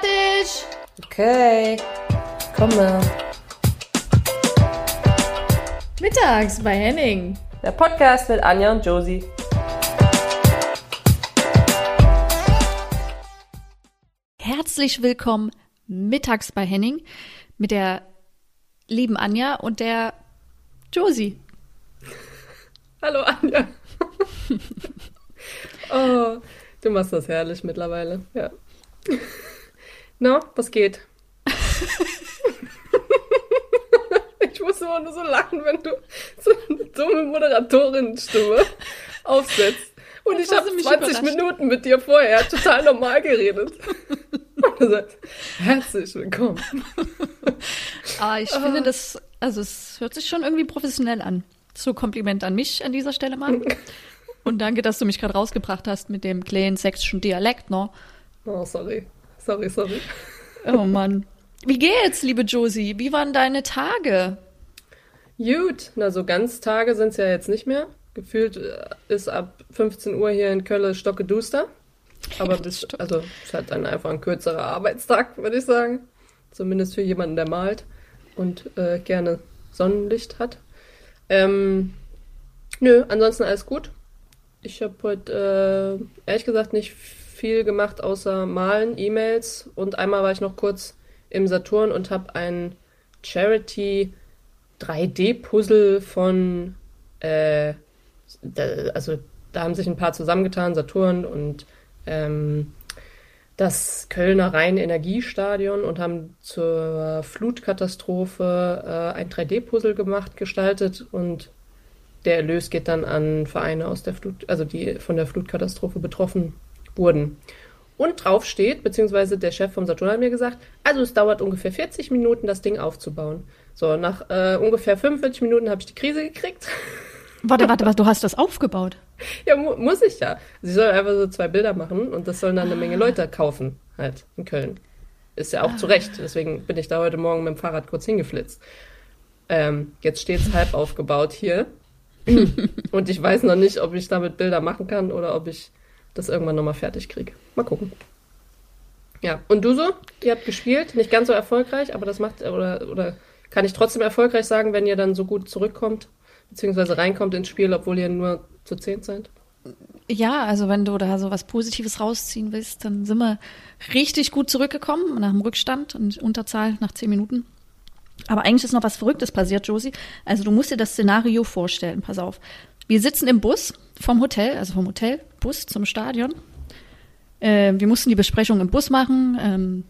fertig! Okay, komme. Mittags bei Henning. Der Podcast mit Anja und Josie. Herzlich willkommen mittags bei Henning mit der lieben Anja und der Josie. Hallo Anja. oh, du machst das herrlich mittlerweile. Ja. Na, was geht? ich muss immer nur so lachen, wenn du so eine dumme Moderatorin-Stimme aufsetzt. Und Jetzt ich habe du mich 20 überrascht. Minuten mit dir vorher total normal geredet. Und du sagst, herzlich willkommen. Aber ich finde das, also es hört sich schon irgendwie professionell an. So Kompliment an mich an dieser Stelle mal. Und danke, dass du mich gerade rausgebracht hast mit dem kleinen sächsischen Dialekt, ne? Oh, sorry. Sorry, sorry. Oh Mann. Wie geht's, liebe Josie? Wie waren deine Tage? Gut, na so ganz Tage sind es ja jetzt nicht mehr. Gefühlt äh, ist ab 15 Uhr hier in Köln Stocke duster. Aber das bis, also ist halt dann einfach ein kürzerer Arbeitstag, würde ich sagen. Zumindest für jemanden, der malt und äh, gerne Sonnenlicht hat. Ähm, nö, ansonsten alles gut. Ich habe heute äh, ehrlich gesagt nicht viel gemacht, außer malen, E-Mails. Und einmal war ich noch kurz im Saturn und habe ein Charity 3D-Puzzle von, äh, also da haben sich ein paar zusammengetan, Saturn und ähm, das Kölner Rhein-Energiestadion und haben zur Flutkatastrophe äh, ein 3D-Puzzle gemacht, gestaltet. Und der Erlös geht dann an Vereine aus der Flut, also die von der Flutkatastrophe betroffen wurden. Und drauf steht, beziehungsweise der Chef vom Saturn hat mir gesagt, also es dauert ungefähr 40 Minuten, das Ding aufzubauen. So, nach äh, ungefähr 45 Minuten habe ich die Krise gekriegt. Warte, warte, warte, du hast das aufgebaut. ja, mu muss ich ja. Sie sollen einfach so zwei Bilder machen und das sollen dann eine Menge Leute kaufen, halt, in Köln. Ist ja auch zu Recht. Deswegen bin ich da heute Morgen mit dem Fahrrad kurz hingeflitzt. Ähm, jetzt steht es halb aufgebaut hier. und ich weiß noch nicht, ob ich damit Bilder machen kann oder ob ich das irgendwann nochmal fertig kriege. Mal gucken. Ja, und du so? Ihr habt gespielt, nicht ganz so erfolgreich, aber das macht, oder, oder kann ich trotzdem erfolgreich sagen, wenn ihr dann so gut zurückkommt, beziehungsweise reinkommt ins Spiel, obwohl ihr nur zu zehn seid? Ja, also wenn du da so was Positives rausziehen willst, dann sind wir richtig gut zurückgekommen nach dem Rückstand und Unterzahl nach zehn Minuten. Aber eigentlich ist noch was Verrücktes passiert, Josie. Also du musst dir das Szenario vorstellen, pass auf. Wir sitzen im Bus vom Hotel, also vom Hotel, Bus zum Stadion. Äh, wir mussten die Besprechung im Bus machen, ähm,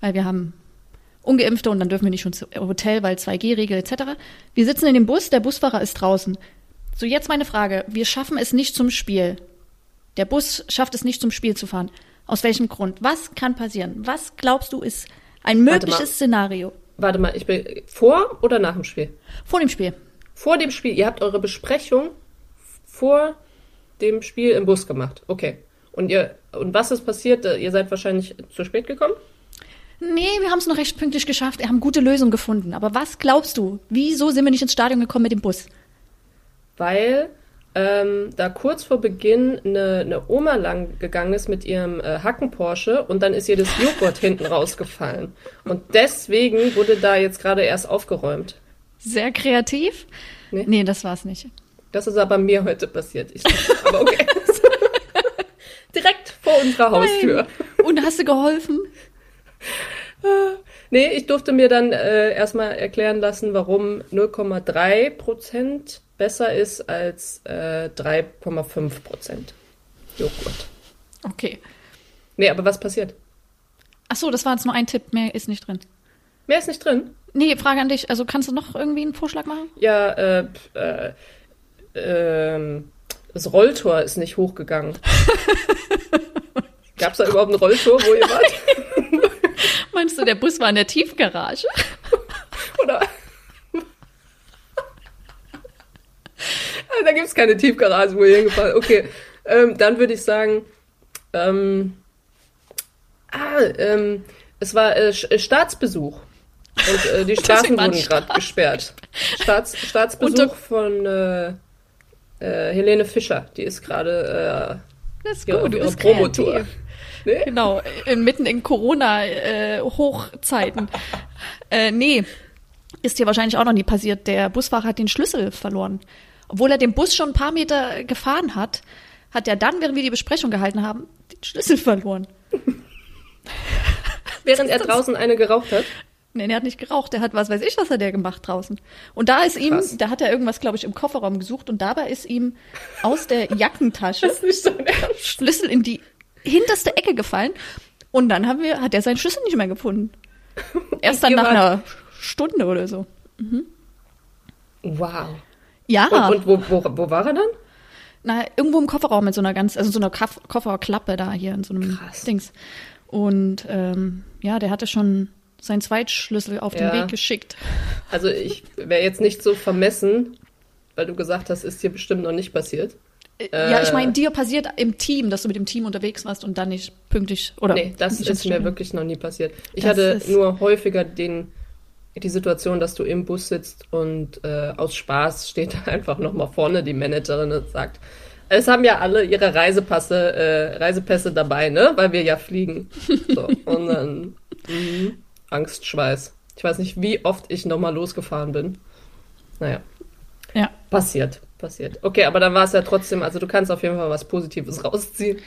weil wir haben Ungeimpfte und dann dürfen wir nicht schon zum Hotel, weil 2G-Regel etc. Wir sitzen in dem Bus, der Busfahrer ist draußen. So, jetzt meine Frage. Wir schaffen es nicht zum Spiel. Der Bus schafft es nicht zum Spiel zu fahren. Aus welchem Grund? Was kann passieren? Was glaubst du ist ein Warte mögliches mal. Szenario Warte mal, ich bin vor oder nach dem Spiel? vor dem Spiel? Vor dem Spiel. Ihr habt eure Besprechung vor dem Spiel im Bus gemacht. Okay. Und ihr und was ist passiert? Äh, Ihr seid wahrscheinlich zu spät gekommen? Nee, wir haben es noch recht pünktlich geschafft. Wir haben gute Lösungen gefunden. Aber was glaubst du? Wieso sind wir nicht ins Stadion gekommen mit dem Bus? Weil ähm, da kurz vor Beginn eine, eine Oma lang gegangen ist mit ihrem äh, Hacken-Porsche und dann ist ihr das Joghurt hinten rausgefallen. Und deswegen wurde da jetzt gerade erst aufgeräumt. Sehr kreativ? Nee. Nee, das war's nicht. Das ist aber mir heute passiert. Ich, aber okay. Direkt vor unserer Haustür. Und hast du geholfen? Nee, ich durfte mir dann äh, erstmal erklären lassen, warum 0,3 Prozent besser ist als äh, 3,5 Prozent Joghurt. Okay. Nee, aber was passiert? Ach so, das war jetzt nur ein Tipp. Mehr ist nicht drin. Mehr ist nicht drin. Nee, Frage an dich. Also kannst du noch irgendwie einen Vorschlag machen? Ja, äh, äh, ähm, das Rolltor ist nicht hochgegangen. Gab es da überhaupt ein Rolltor, wo ihr wart? Meinst du, der Bus war in der Tiefgarage? Oder? Ah, da gibt es keine Tiefgarage, wo ihr hingefahren Okay, ähm, dann würde ich sagen, ähm, ah, ähm, es war äh, äh, Staatsbesuch. Und äh, die Straßen wurden gerade gesperrt. Staats, Staatsbesuch von äh, äh, Helene Fischer. Die ist gerade Das ist gut, du bist Promotour. kreativ. Nee? Genau, mitten in Corona-Hochzeiten. Äh, äh, nee, ist dir wahrscheinlich auch noch nie passiert. Der Busfahrer hat den Schlüssel verloren. Obwohl er den Bus schon ein paar Meter gefahren hat, hat er dann, während wir die Besprechung gehalten haben, den Schlüssel verloren. Während er draußen eine geraucht hat? Nee, er hat nicht geraucht, der hat was weiß ich, was hat der gemacht draußen. Und da ist ihm, Krass. da hat er irgendwas, glaube ich, im Kofferraum gesucht und dabei ist ihm aus der Jackentasche so. Schlüssel in die hinterste Ecke gefallen und dann haben wir, hat er seinen Schlüssel nicht mehr gefunden. Erst dann nach einer Stunde oder so. Wow. Ja, Und, und wo, wo, wo war er dann? na, irgendwo im Kofferraum mit so einer ganz, also so einer Kofferklappe da hier in so einem Krass. Dings. Und ähm, ja, der hatte schon seinen Zweitschlüssel auf Ja. den Weg geschickt. Also ich wäre jetzt nicht so vermessen, weil du gesagt hast, ist dir bestimmt noch nicht passiert. ja, ich Äh. meine, dir passiert im Team, dass du mit dem Team unterwegs warst und dann nicht pünktlich oder Nee, das ist mir wirklich noch nie passiert. Ich Das hatte nur häufiger den, die Situation, dass du im Bus sitzt und äh, aus Spaß steht einfach nochmal vorne die Managerin und sagt, es haben ja alle ihre Reisepasse, äh, Reisepässe dabei, ne? Weil wir ja fliegen. So, und dann mhm, Angstschweiß. Ich weiß nicht, wie oft ich nochmal losgefahren bin. Naja, Ja, passiert, passiert. Okay, aber dann war es ja trotzdem, also du kannst auf jeden Fall was Positives rausziehen.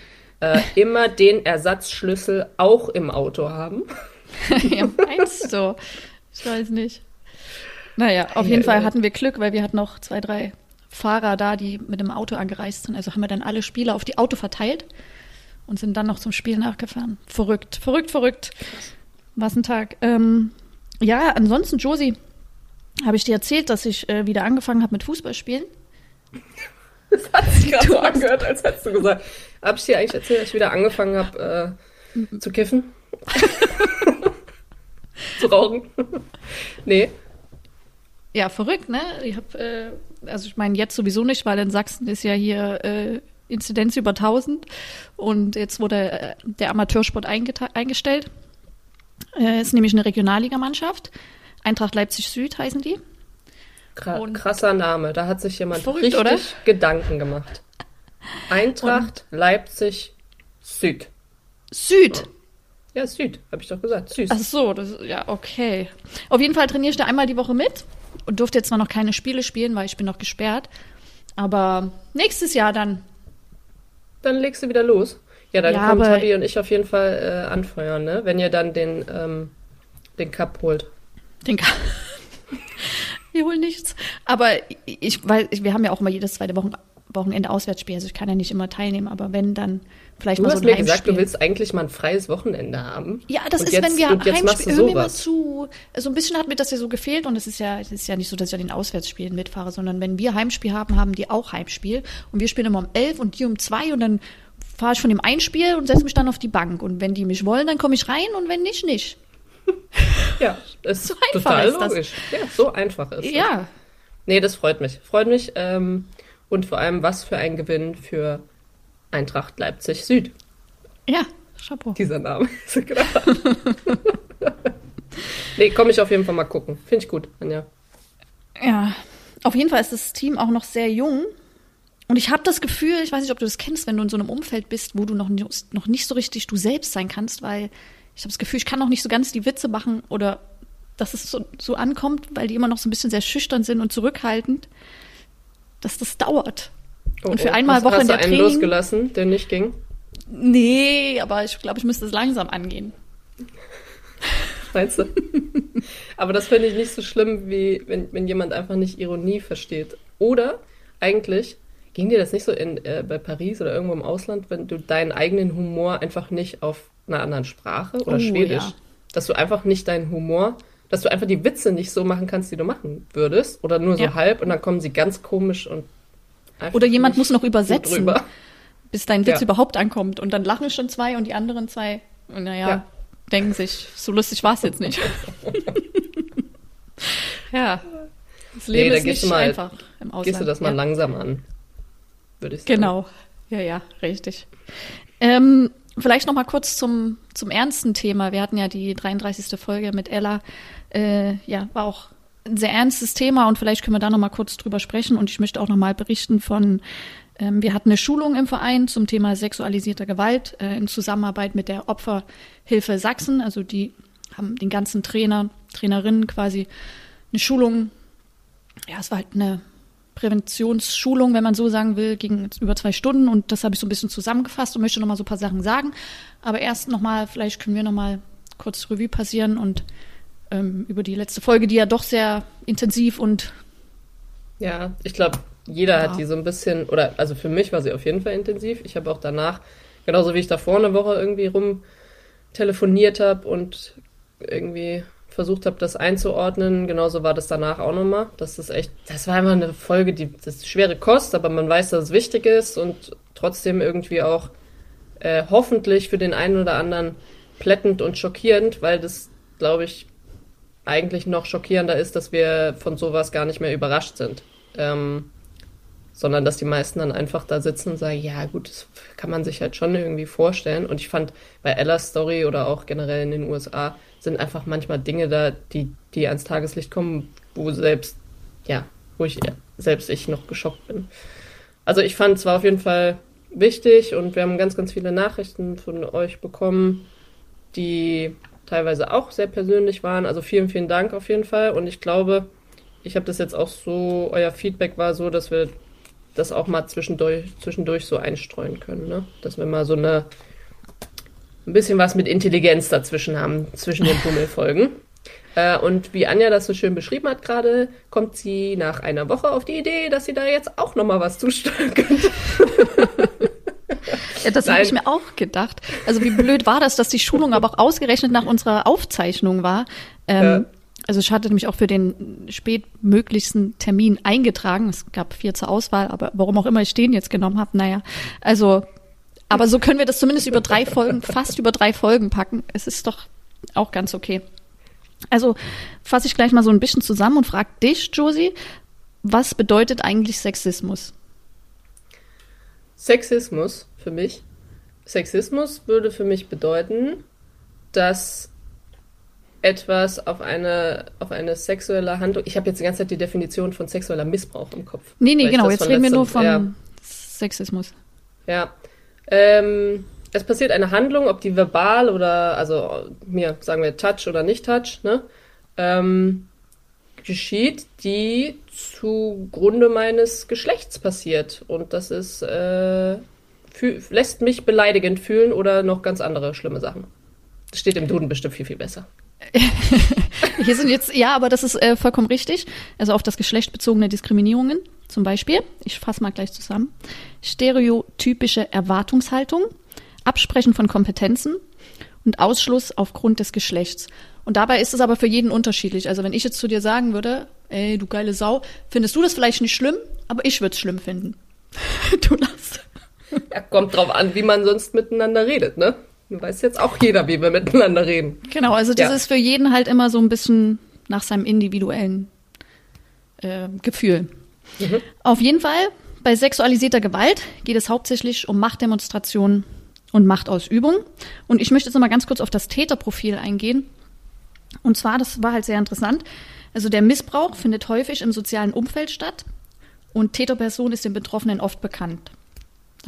Äh, immer den Ersatzschlüssel auch im Auto haben. ja, meinst du? Ich weiß nicht. Naja, auf jeden Fall hatten wir Glück, weil wir hatten noch zwei, drei Fahrer da, die mit dem Auto angereist sind. Also haben wir dann alle Spieler auf die Auto verteilt und sind dann noch zum Spiel nachgefahren. Verrückt, verrückt, verrückt. Was ein Tag. Ähm, ja, ansonsten, Josie, habe ich dir erzählt, dass ich äh, wieder angefangen habe mit Fußballspielen? Das hat sich gerade so hast- angehört, als hättest du gesagt. Hab ich dir eigentlich erzählt, dass ich wieder angefangen habe äh, zu kiffen? zu rauchen? nee. Ja, verrückt, ne? Ich hab, äh, also ich meine jetzt sowieso nicht, weil in Sachsen ist ja hier äh, Inzidenz über 1000 und jetzt wurde äh, der Amateursport eingestellt. Äh, ist nämlich eine Regionalligamannschaft. Eintracht Leipzig Süd heißen die. Kra Und- krasser Name. Da hat sich jemand Verrückt, richtig oder? Gedanken gemacht. Eintracht, Leipzig, Süd. Süd. Ja, Süd, habe ich doch gesagt. Süß. Ach so, das, ja, okay. Auf jeden Fall trainiere ich da einmal die Woche mit und durfte jetzt zwar noch keine Spiele spielen, weil ich bin noch gesperrt. Aber nächstes Jahr dann. Dann legst du wieder los. Ja, dann Ja, kommen aber- Tabi und ich auf jeden Fall äh, anfeuern, ne? Wenn ihr dann den, ähm, den Cup holt. Den kann. Wir holen nichts. Aber ich, weil wir haben ja auch immer jedes zweite Wochen, Wochenende Auswärtsspiel. Also ich kann ja nicht immer teilnehmen, aber wenn, dann vielleicht Du mal so hast ein mir Heimspiel. gesagt, du willst eigentlich mal ein freies Wochenende haben. ja, das Und ist, jetzt- wenn wir Heimspiel, du hör mir mal zu. So ein bisschen hat mir das ja so gefehlt und es ist ja, es ist ja nicht so, dass ich an den Auswärtsspielen mitfahre, sondern wenn wir Heimspiel haben, haben die auch Heimspiel und wir spielen immer um elf und die um zwei und dann fahre ich von dem einen Spiel und setze mich dann auf die Bank und wenn die mich wollen, dann komme ich rein und wenn nicht, nicht. Ja, ist So einfach total ist das. logisch. Ja, so einfach ist es. Ja, Nee, das freut mich. Freut mich. Ähm, und vor allem, was für ein Gewinn für Eintracht Leipzig Süd. ja, Chapeau. Dieser Name. Ist klar. nee, komme ich auf jeden Fall mal gucken. Finde ich gut, Anja. Ja, auf jeden Fall ist das Team auch noch sehr jung. Und ich habe das Gefühl, ich weiß nicht, ob du das kennst, wenn du in so einem Umfeld bist, wo du noch, nicht- noch nicht so richtig du selbst sein kannst, weil ich habe das Gefühl, ich kann noch nicht so ganz die Witze machen oder dass es so, so ankommt, weil die immer noch so ein bisschen sehr schüchtern sind und zurückhaltend, dass das dauert. Oh, Und für oh. einmal hast, Woche hast in du der einen Training- losgelassen, der nicht ging? Nee, aber ich glaube, ich müsste es langsam angehen. Meinst du? Aber das finde ich nicht so schlimm, wie wenn, wenn jemand einfach nicht Ironie versteht. Oder eigentlich ging dir das nicht so in, äh, bei Paris oder irgendwo im Ausland, wenn du deinen eigenen Humor einfach nicht auf einer anderen Sprache oder Oh, Schwedisch, ja. dass du einfach nicht deinen Humor, dass du einfach die Witze nicht so machen kannst, die du machen würdest, oder nur so Ja. halb und dann kommen sie ganz komisch und einfach Oder jemand muss noch übersetzen. drüber. bis dein Witz Ja. überhaupt ankommt. Und dann lachen schon zwei und die anderen zwei, naja, Ja. denken sich, so lustig war es jetzt nicht. ja. Das Nee, Leben da ist nicht mal- einfach im Ausland. Gehst du das mal ja. langsam an, würde ich sagen. Genau. Ja, ja, richtig. Ähm, vielleicht noch mal kurz zum, zum ernsten Thema. Wir hatten ja die 33. Folge mit Ella. Äh, ja, war auch ein sehr ernstes Thema und vielleicht können wir da noch mal kurz drüber sprechen. Und ich möchte auch noch mal berichten von Ähm, wir hatten eine Schulung im Verein zum Thema sexualisierter Gewalt äh, in Zusammenarbeit mit der Opferhilfe Sachsen. Also die haben den ganzen Trainer, Trainerinnen quasi eine Schulung. Ja, es war halt eine Präventionsschulung, wenn man so sagen will, ging über zwei Stunden und das habe ich so ein bisschen zusammengefasst und möchte nochmal so ein paar Sachen sagen. Aber erst nochmal, vielleicht können wir nochmal kurz Revue passieren und ähm, über die letzte Folge, die ja doch sehr intensiv und ja, ich glaube, jeder ja. hat die so ein bisschen, oder also für mich war sie auf jeden Fall intensiv. Ich habe auch danach, genauso wie ich davor eine Woche irgendwie rum telefoniert habe und irgendwie versucht habe, das einzuordnen, genauso war das danach auch nochmal. Das ist echt, das war immer eine Folge, die das ist schwere Kost, aber man weiß, dass es wichtig ist und trotzdem irgendwie auch äh, hoffentlich für den einen oder anderen plättend und schockierend, weil das, glaube ich, eigentlich noch schockierender ist, dass wir von sowas gar nicht mehr überrascht sind. Ähm, sondern dass die meisten dann einfach da sitzen und sagen, ja gut, das kann man sich halt schon irgendwie vorstellen. Und ich fand bei Ellas Story oder auch generell in den USA sind einfach manchmal Dinge da, die, die ans Tageslicht kommen, wo selbst, ja, wo ich selbst ich noch geschockt bin. Also ich fand es war auf jeden Fall wichtig und wir haben ganz, ganz viele Nachrichten von euch bekommen, die teilweise auch sehr persönlich waren. Also vielen, vielen Dank auf jeden Fall. Und ich glaube, ich habe das jetzt auch so, euer Feedback war so, dass wir das auch mal zwischendurch, zwischendurch so einstreuen können. Ne? Dass wir mal so eine ein bisschen was mit Intelligenz dazwischen haben, zwischen den Pummelfolgen. Äh, und wie Anja das so schön beschrieben hat gerade, kommt sie nach einer Woche auf die Idee, dass sie da jetzt auch noch mal was zusteuern könnte. Ja, das habe ich mir auch gedacht. Also wie blöd war das, dass die Schulung aber auch ausgerechnet nach unserer Aufzeichnung war. Ähm, ja. Also ich hatte nämlich auch für den spätmöglichsten Termin eingetragen. Es gab vier zur Auswahl, aber warum auch immer ich den jetzt genommen habe, naja. Also, aber so können wir das zumindest über drei Folgen, fast über drei Folgen packen. Es ist doch auch ganz okay. Also fasse ich gleich mal so ein bisschen zusammen und frage dich, Josie, was bedeutet eigentlich Sexismus? Sexismus für mich. Sexismus würde für mich bedeuten, dass etwas auf eine, auf eine sexuelle Handlung. Ich habe jetzt die ganze Zeit die Definition von sexueller Missbrauch im Kopf. Nee, nee, genau. Jetzt reden wir nur von ja. Sexismus. Ja. Ähm, es passiert eine Handlung, ob die verbal oder, also mir sagen wir Touch oder nicht Touch, ne? Ähm, geschieht, die zugrunde meines Geschlechts passiert. Und das ist, äh, lässt mich beleidigend fühlen oder noch ganz andere schlimme Sachen. Das steht im Duden bestimmt viel, viel besser. Hier sind jetzt, ja, aber das ist äh, vollkommen richtig. Also auf das Geschlecht bezogene Diskriminierungen zum Beispiel, ich fasse mal gleich zusammen, stereotypische Erwartungshaltung, Absprechen von Kompetenzen und Ausschluss aufgrund des Geschlechts. Und dabei ist es aber für jeden unterschiedlich. Also wenn ich jetzt zu dir sagen würde, ey, du geile Sau, findest du das vielleicht nicht schlimm, aber ich würde es schlimm finden. du lachst. Ja, kommt drauf an, wie man sonst miteinander redet, ne? Du weißt jetzt auch jeder, wie wir miteinander reden. Genau, also das ja. ist für jeden halt immer so ein bisschen nach seinem individuellen äh, Gefühl. Mhm. Auf jeden Fall, bei sexualisierter Gewalt geht es hauptsächlich um Machtdemonstrationen und Machtausübung. Und ich möchte jetzt nochmal ganz kurz auf das Täterprofil eingehen. Und zwar, das war halt sehr interessant. Also der Missbrauch findet häufig im sozialen Umfeld statt und Täterperson ist den Betroffenen oft bekannt.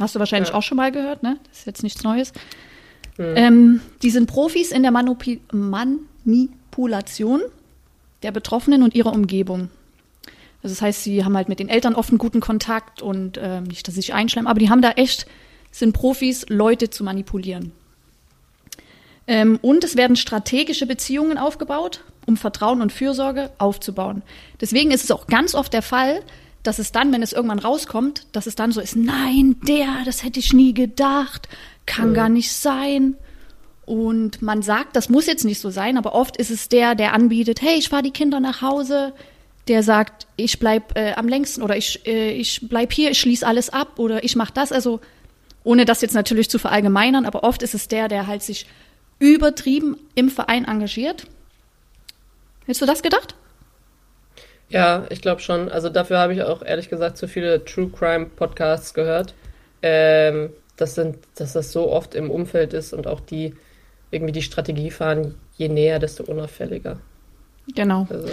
Hast du wahrscheinlich ja. auch schon mal gehört, ne? Das ist jetzt nichts Neues. Mhm. Ähm, die sind Profis in der Manupi Manipulation der Betroffenen und ihrer Umgebung. Also das heißt, sie haben halt mit den Eltern oft einen guten Kontakt und äh, nicht, dass sie sich einschleimen, aber die haben da echt, sind Profis, Leute zu manipulieren. Ähm, und es werden strategische Beziehungen aufgebaut, um Vertrauen und Fürsorge aufzubauen. Deswegen ist es auch ganz oft der Fall, dass es dann, wenn es irgendwann rauskommt, dass es dann so ist, nein, der, das hätte ich nie gedacht kann mhm. gar nicht sein. Und man sagt, das muss jetzt nicht so sein, aber oft ist es der, der anbietet, hey, ich fahre die Kinder nach Hause, der sagt, ich bleib äh, am längsten oder ich, äh, ich bleib hier, ich schließe alles ab oder ich mache das. Also ohne das jetzt natürlich zu verallgemeinern, aber oft ist es der, der halt sich übertrieben im Verein engagiert. Hättest du das gedacht? Ja, ich glaube schon. Also dafür habe ich auch ehrlich gesagt zu viele True Crime Podcasts gehört. Ähm, das sind, dass das so oft im Umfeld ist und auch die irgendwie die Strategie fahren, je näher, desto unauffälliger. Genau. Also.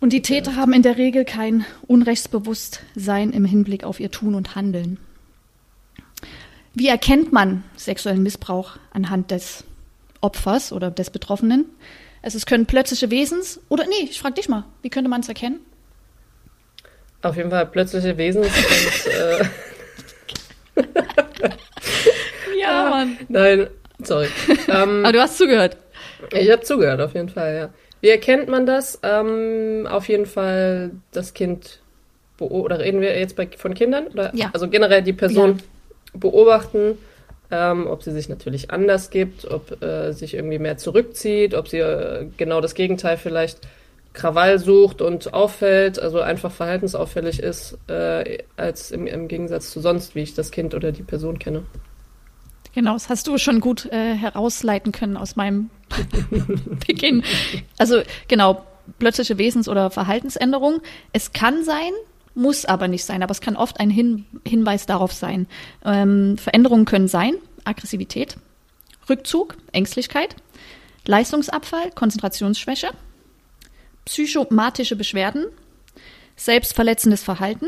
Und die Täter haben in der Regel kein Unrechtsbewusstsein im Hinblick auf ihr Tun und Handeln. Wie erkennt man sexuellen Missbrauch anhand des Opfers oder des Betroffenen? Also es können plötzliche Wesens oder nee, ich frage dich mal, wie könnte man es erkennen? Auf jeden Fall plötzliche Wesens und äh, Ja, Mann. Nein, sorry. Ähm, Aber du hast zugehört. ich habe zugehört, auf jeden Fall, ja. Wie erkennt man das? Ähm, auf jeden Fall das Kind oder reden wir jetzt bei, von Kindern? Oder? Ja. Also generell die Person beobachten, ähm, ob sie sich natürlich anders gibt, ob äh, sich irgendwie mehr zurückzieht, ob sie äh, genau das Gegenteil vielleicht Krawall sucht und auffällt, also einfach verhaltensauffällig ist, äh, als im, im Gegensatz zu sonst, wie ich das Kind oder die Person kenne. Genau, das hast du schon gut äh, herausleiten können aus meinem Beginn. Also genau, plötzliche Wesens- oder Verhaltensänderung. Es kann sein, muss aber nicht sein, aber es kann oft ein Hin Hinweis darauf sein. Ähm, Veränderungen können sein, Aggressivität, Rückzug, Ängstlichkeit, Leistungsabfall, Konzentrationsschwäche, psychomatische Beschwerden, selbstverletzendes Verhalten,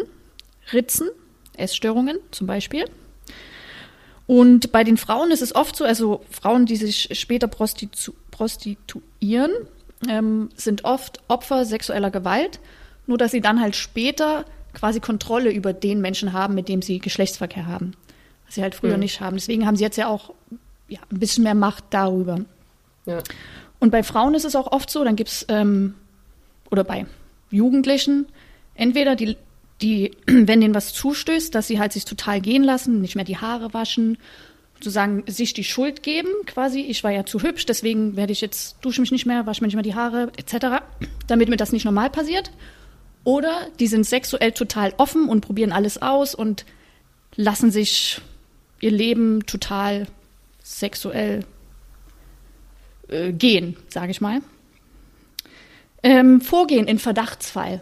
Ritzen, Essstörungen zum Beispiel. Und bei den Frauen ist es oft so, also Frauen, die sich später prostitu prostituieren, ähm, sind oft Opfer sexueller Gewalt, nur dass sie dann halt später quasi Kontrolle über den Menschen haben, mit dem sie Geschlechtsverkehr haben. Was sie halt früher Mhm. nicht haben. Deswegen haben sie jetzt ja auch ja, ein bisschen mehr Macht darüber. Ja. Und bei Frauen ist es auch oft so, dann gibt es, ähm, oder bei Jugendlichen, entweder die, die, wenn denen was zustößt, dass sie halt sich total gehen lassen, nicht mehr die Haare waschen, sozusagen sich die Schuld geben, quasi, ich war ja zu hübsch, deswegen werde ich jetzt, dusche mich nicht mehr, wasche mir nicht mehr die Haare, etc., damit mir das nicht normal passiert. Oder die sind sexuell total offen und probieren alles aus und lassen sich ihr Leben total sexuell äh, gehen, sage ich mal. Ähm, vorgehen in Verdachtsfall.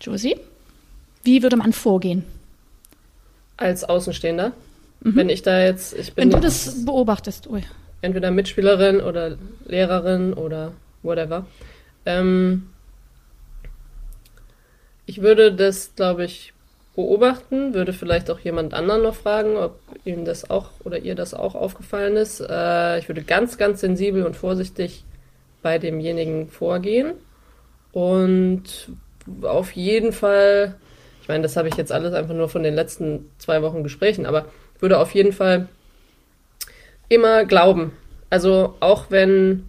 Josie, wie würde man vorgehen? Als Außenstehender. Wenn ich da jetzt, ich bin Mhm. Wenn du das beobachtest, ui. entweder Mitspielerin oder Lehrerin oder whatever. Ähm, ich würde das, glaube ich, beobachten, würde vielleicht auch jemand anderen noch fragen, ob ihm das auch oder ihr das auch aufgefallen ist. Äh, ich würde ganz, ganz sensibel und vorsichtig bei demjenigen vorgehen und auf jeden Fall, ich meine, das habe ich jetzt alles einfach nur von den letzten zwei Wochen Gesprächen, aber würde auf jeden Fall immer glauben. Also auch wenn,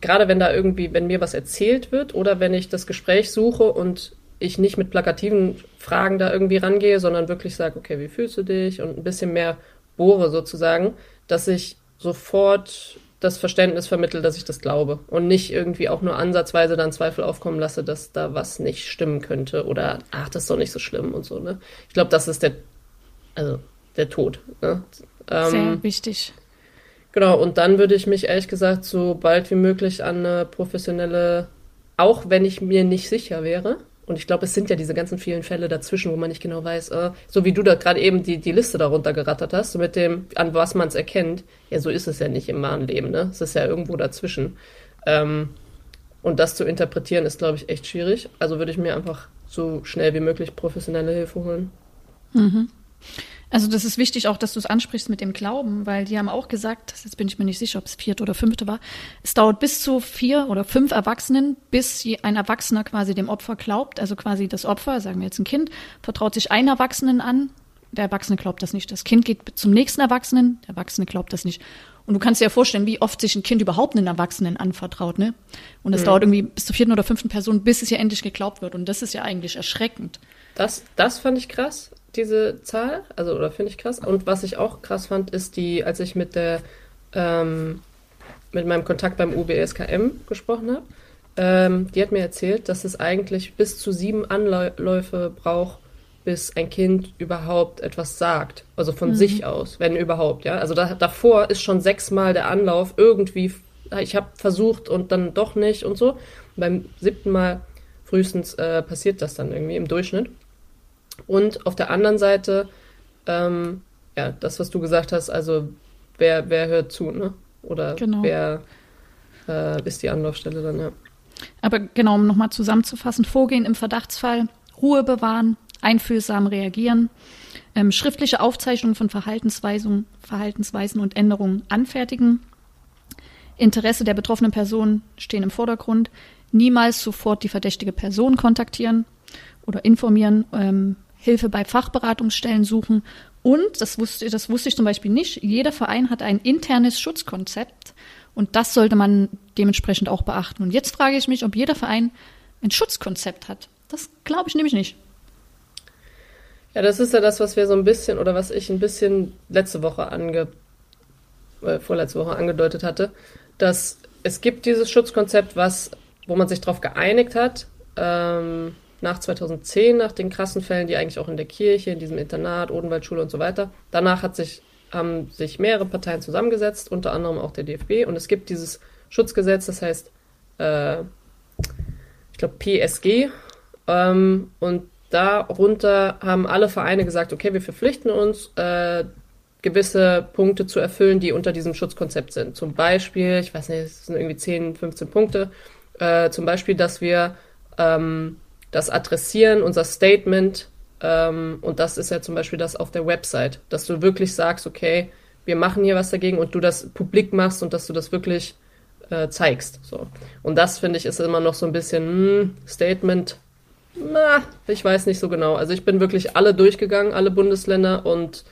gerade wenn da irgendwie, wenn mir was erzählt wird oder wenn ich das Gespräch suche und ich nicht mit plakativen Fragen da irgendwie rangehe, sondern wirklich sage, okay, wie fühlst du dich und ein bisschen mehr bohre sozusagen, dass ich sofort das Verständnis vermittle, dass ich das glaube und nicht irgendwie auch nur ansatzweise dann Zweifel aufkommen lasse, dass da was nicht stimmen könnte oder ach, das ist doch nicht so schlimm und so, ne? Ich glaube, das ist der, also der Tod. Ne? Ähm, Sehr wichtig. Genau, und dann würde ich mich ehrlich gesagt so bald wie möglich an eine professionelle, auch wenn ich mir nicht sicher wäre, und ich glaube, es sind ja diese ganzen vielen Fälle dazwischen, wo man nicht genau weiß, äh, so wie du da gerade eben die, die Liste darunter gerattert hast, so mit dem, an was man es erkennt. Ja, so ist es ja nicht im wahren Leben, ne? Es ist ja irgendwo dazwischen. Ähm, und das zu interpretieren ist, glaube ich, echt schwierig. Also würde ich mir einfach so schnell wie möglich professionelle Hilfe holen. Also das ist wichtig auch, dass du es ansprichst mit dem Glauben, weil die haben auch gesagt, jetzt bin ich mir nicht sicher, ob es vierte oder fünfte war, es dauert bis zu vier oder fünf Erwachsenen, bis ein Erwachsener quasi dem Opfer glaubt. Also quasi das Opfer, sagen wir jetzt ein Kind, vertraut sich einen Erwachsenen an, der Erwachsene glaubt das nicht. Das Kind geht zum nächsten Erwachsenen, der Erwachsene glaubt das nicht. Und du kannst dir ja vorstellen, wie oft sich ein Kind überhaupt einen Erwachsenen anvertraut, ne? Und es dauert irgendwie bis zur vierten oder fünften Person, bis es ja endlich geglaubt wird. Und das ist ja eigentlich erschreckend. Das, das fand ich krass, diese Zahl. Also, oder finde ich krass. Und was ich auch krass fand, ist die, als ich mit der, ähm, mit meinem Kontakt beim UBSKM gesprochen habe, ähm, die hat mir erzählt, dass es eigentlich bis zu sieben Anläufe braucht, bis ein Kind überhaupt etwas sagt. Also von sich aus, wenn überhaupt, ja. Also da, davor ist schon sechsmal der Anlauf irgendwie, ich habe versucht und dann doch nicht und so. Und beim siebten Mal frühestens äh, passiert das dann irgendwie im Durchschnitt. Und auf der anderen Seite, ähm, ja, das, was du gesagt hast, also wer, wer hört zu, ne? Oder Genau. wer äh, ist die Anlaufstelle dann, ja. Aber genau, um nochmal zusammenzufassen, Vorgehen im Verdachtsfall, Ruhe bewahren, einfühlsam reagieren, ähm, schriftliche Aufzeichnungen von Verhaltensweisen, Verhaltensweisen und Änderungen anfertigen, Interesse der betroffenen Person stehen im Vordergrund, niemals sofort die verdächtige Person kontaktieren oder informieren, ähm, Hilfe bei Fachberatungsstellen suchen und, das wusste, das wusste ich zum Beispiel nicht, jeder Verein hat ein internes Schutzkonzept und das sollte man dementsprechend auch beachten. Und jetzt frage ich mich, ob jeder Verein ein Schutzkonzept hat. Das glaube ich nämlich nicht. Ja, das ist ja das, was wir so ein bisschen oder was ich ein bisschen letzte Woche ange, äh, vorletzte Woche angedeutet hatte, dass es gibt dieses Schutzkonzept, was, wo man sich darauf geeinigt hat, ähm, nach 2010, nach den krassen Fällen, die eigentlich auch in der Kirche, in diesem Internat, Odenwaldschule und so weiter. Danach hat sich, haben sich mehrere Parteien zusammengesetzt, unter anderem auch der DFB. Und es gibt dieses Schutzgesetz, das heißt, äh, ich glaube, PSG. Ähm, und darunter haben alle Vereine gesagt, okay, wir verpflichten uns, äh, gewisse Punkte zu erfüllen, die unter diesem Schutzkonzept sind. Zum Beispiel, ich weiß nicht, es sind irgendwie 10, 15 Punkte, äh, zum Beispiel, dass wir ähm, das adressieren, unser Statement, ähm, und das ist ja zum Beispiel das auf der Website, dass du wirklich sagst, okay, wir machen hier was dagegen und du das publik machst und dass du das wirklich äh, zeigst. So. Und das finde ich ist immer noch so ein bisschen hm, Statement na, ich weiß nicht so genau. Also ich bin wirklich alle durchgegangen, alle Bundesländer und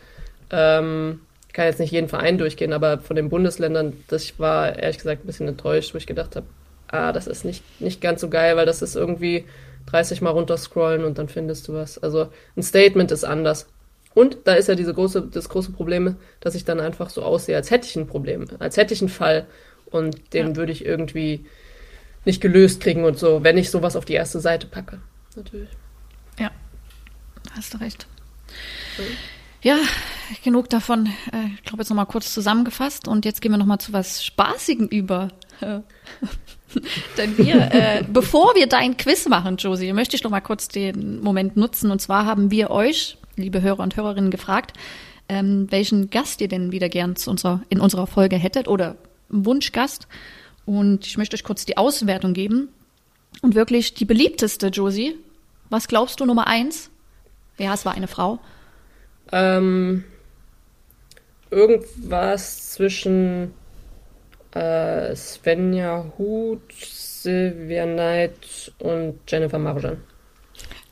ähm, kann jetzt nicht jeden Verein durchgehen, aber von den Bundesländern, das war ehrlich gesagt ein bisschen enttäuscht, wo ich gedacht habe, ah, das ist nicht, nicht ganz so geil, weil das ist irgendwie 30 Mal runterscrollen und dann findest du was. Also ein Statement ist anders. Und da ist ja diese große, das große Problem, dass ich dann einfach so aussehe, als hätte ich ein Problem, als hätte ich einen Fall und den ja. würde ich irgendwie nicht gelöst kriegen und so, wenn ich sowas auf die erste Seite packe natürlich. Ja, hast du recht. Mhm. Ja, genug davon. Äh, ich glaube, jetzt nochmal kurz zusammengefasst und jetzt gehen wir nochmal zu was Spaßigem über. Denn wir, äh, bevor wir dein Quiz machen, Josie, möchte ich noch mal kurz den Moment nutzen. Und zwar haben wir euch, liebe Hörer und Hörerinnen, gefragt, ähm, welchen Gast ihr denn wieder gern zu unserer, in unserer Folge hättet oder Wunschgast. Und ich möchte euch kurz die Auswertung geben. Und wirklich die beliebteste, Josie. Was glaubst du, Nummer eins? Ja, es war eine Frau. Ähm, irgendwas zwischen äh, Svenja Huth, Sylvia Knight und Jennifer Marjan.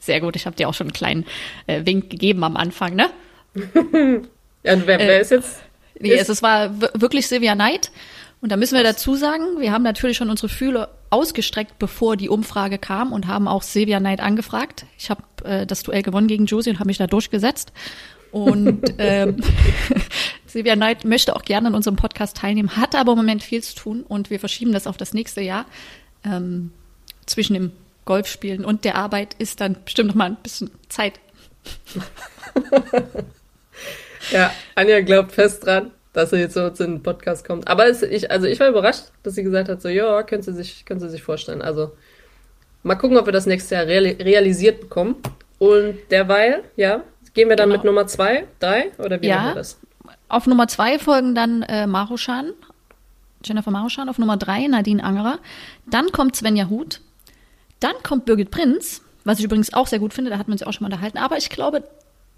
Sehr gut, ich habe dir auch schon einen kleinen äh, Wink gegeben am Anfang, ne? ja, und wer, wer äh, ist jetzt? Nee, ist es war wirklich Sylvia Knight. Und da müssen wir dazu sagen, wir haben natürlich schon unsere Fühler ausgestreckt, bevor die Umfrage kam und haben auch Silvia Knight angefragt. Ich habe äh, das Duell gewonnen gegen Josie und habe mich da durchgesetzt. Und ähm, Silvia Knight möchte auch gerne an unserem Podcast teilnehmen, hat aber im Moment viel zu tun und wir verschieben das auf das nächste Jahr. Ähm, zwischen dem Golfspielen und der Arbeit ist dann bestimmt noch mal ein bisschen Zeit. ja, Anja glaubt fest dran dass er jetzt so zu einem Podcast kommt. Aber es, ich, also ich war überrascht, dass sie gesagt hat, so, ja, können Sie sich, können Sie sich vorstellen. Also mal gucken, ob wir das nächste Jahr reali realisiert bekommen. Und derweil, ja, gehen wir dann genau. mit Nummer zwei, drei oder wie ja, machen wir das? Auf Nummer zwei folgen dann äh, Maruschan, Jennifer Maruschan, auf Nummer drei Nadine Angerer. Dann kommt Svenja Huth. Dann kommt Birgit Prinz, was ich übrigens auch sehr gut finde, da hat man sich auch schon mal unterhalten. Aber ich glaube,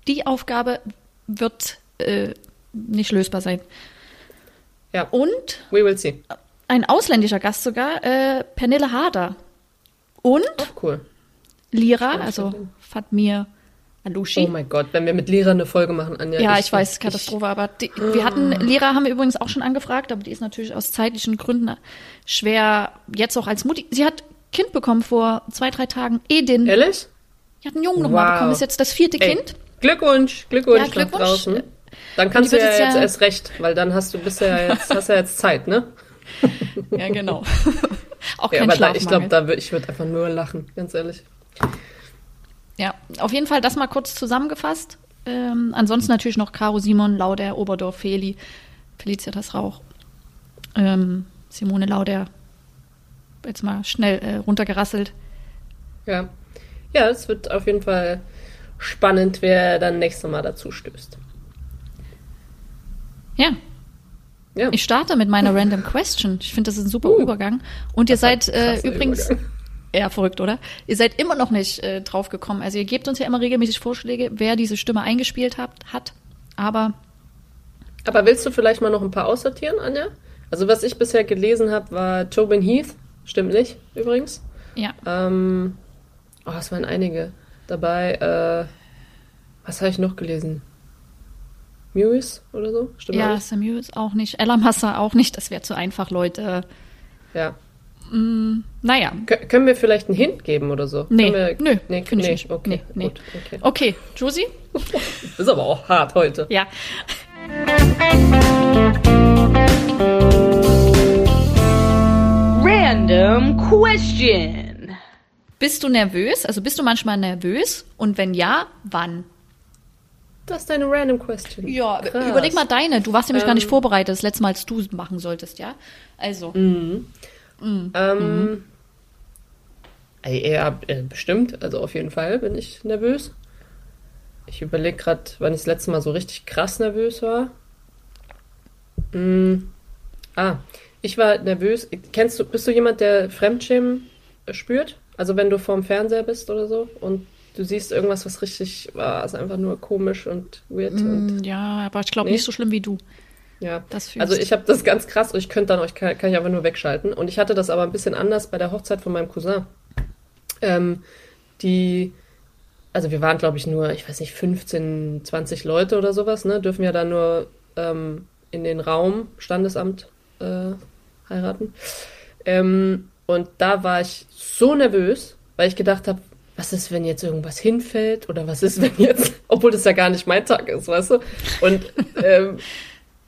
die Aufgabe wird äh, nicht lösbar sein. Ja. Und We will see. ein ausländischer Gast sogar, äh, Pernille Harder. Und Ach, cool. Lira, also Fatmir Alushi. Oh mein Gott, wenn wir mit Lira eine Folge machen, Anja. Ja, ich, ich weiß, Katastrophe, ich, aber die, wir hatten, Lira haben wir übrigens auch schon angefragt, aber die ist natürlich aus zeitlichen Gründen schwer, jetzt auch als Mutti. Sie hat Kind bekommen vor zwei, drei Tagen. Edin. Ehrlich? Die hat einen Jungen wow. nochmal bekommen, ist jetzt das vierte Ey, Kind. Glückwunsch, Glückwunsch, ja, Glückwunsch. draußen. Dann kannst du ja jetzt, ja erst recht, weil dann hast du bist ja jetzt, hast ja jetzt Zeit, ne? ja, genau. Auch kein ja, aber da, ich glaube, da würde ich würde einfach nur lachen, ganz ehrlich. Ja, auf jeden Fall das mal kurz zusammengefasst. Ähm, ansonsten natürlich noch Caro Simon, Lauder, Oberdorf, Feli, Felicitas Rauch, ähm, Simone Lauder. Jetzt mal schnell äh, runtergerasselt. Ja. Ja, es wird auf jeden Fall spannend, wer dann nächstes Mal dazu stößt. Ja. Ja. Ich starte mit meiner Random Question. Ich finde, das ist ein super Uh, Übergang. Und ihr seid äh, übrigens, Übergang. Ja, verrückt, oder? Ihr seid immer noch nicht äh, drauf gekommen. Also ihr gebt uns ja immer regelmäßig Vorschläge, wer diese Stimme eingespielt hat. hat. Aber Aber willst du vielleicht mal noch ein paar aussortieren, Anja? Also was ich bisher gelesen habe, war Tobin Heath. Stimmt nicht, übrigens. ja, Ähm, oh, es waren einige dabei. Äh, was habe ich noch gelesen? Mewis oder so? Stimmt ja, nicht? Samuels auch nicht, Ella Massa auch nicht. Das wäre zu einfach, Leute. Ja. Naja, Kö- können wir vielleicht einen Hint geben oder so? Nee, Können wir, nö, nee, finde ich nee, nicht. Okay, Nee, nee. gut, okay. okay, Josie? Ist aber auch hart heute. Ja. Random question. Bist du nervös? Also bist du manchmal nervös? Und wenn ja, wann? Das ist deine random question. Ja, Krass. überleg mal deine. Du warst nämlich gar nicht Ähm. vorbereitet, das letzte Mal, als du es machen solltest, ja? Also, Ähm, ey, ja, äh, bestimmt. Also auf jeden Fall bin ich nervös. Ich überlege gerade, wann ich das letzte Mal so richtig krass nervös war. Mm. Ah, ich war nervös. Kennst du, bist du jemand, der Fremdschämen spürt? Also wenn du vorm Fernseher bist oder so und du siehst irgendwas, was richtig war, ist einfach nur komisch und weird und mm, ja, aber ich glaube Nee. nicht so schlimm wie du. Ja. Also ich habe das ganz krass und ich könnte dann euch kann, kann ich einfach nur wegschalten. Und ich hatte das aber ein bisschen anders bei der Hochzeit von meinem Cousin. Ähm, die, also wir waren glaube ich nur, ich weiß nicht, 15, 20 Leute oder sowas, ne? Dürfen ja dann nur ähm, in den Raum Standesamt äh, heiraten. Ähm, und da war ich so nervös, weil ich gedacht habe, was ist, wenn jetzt irgendwas hinfällt oder was ist, wenn jetzt, obwohl das ja gar nicht mein Tag ist, weißt du? Und ähm,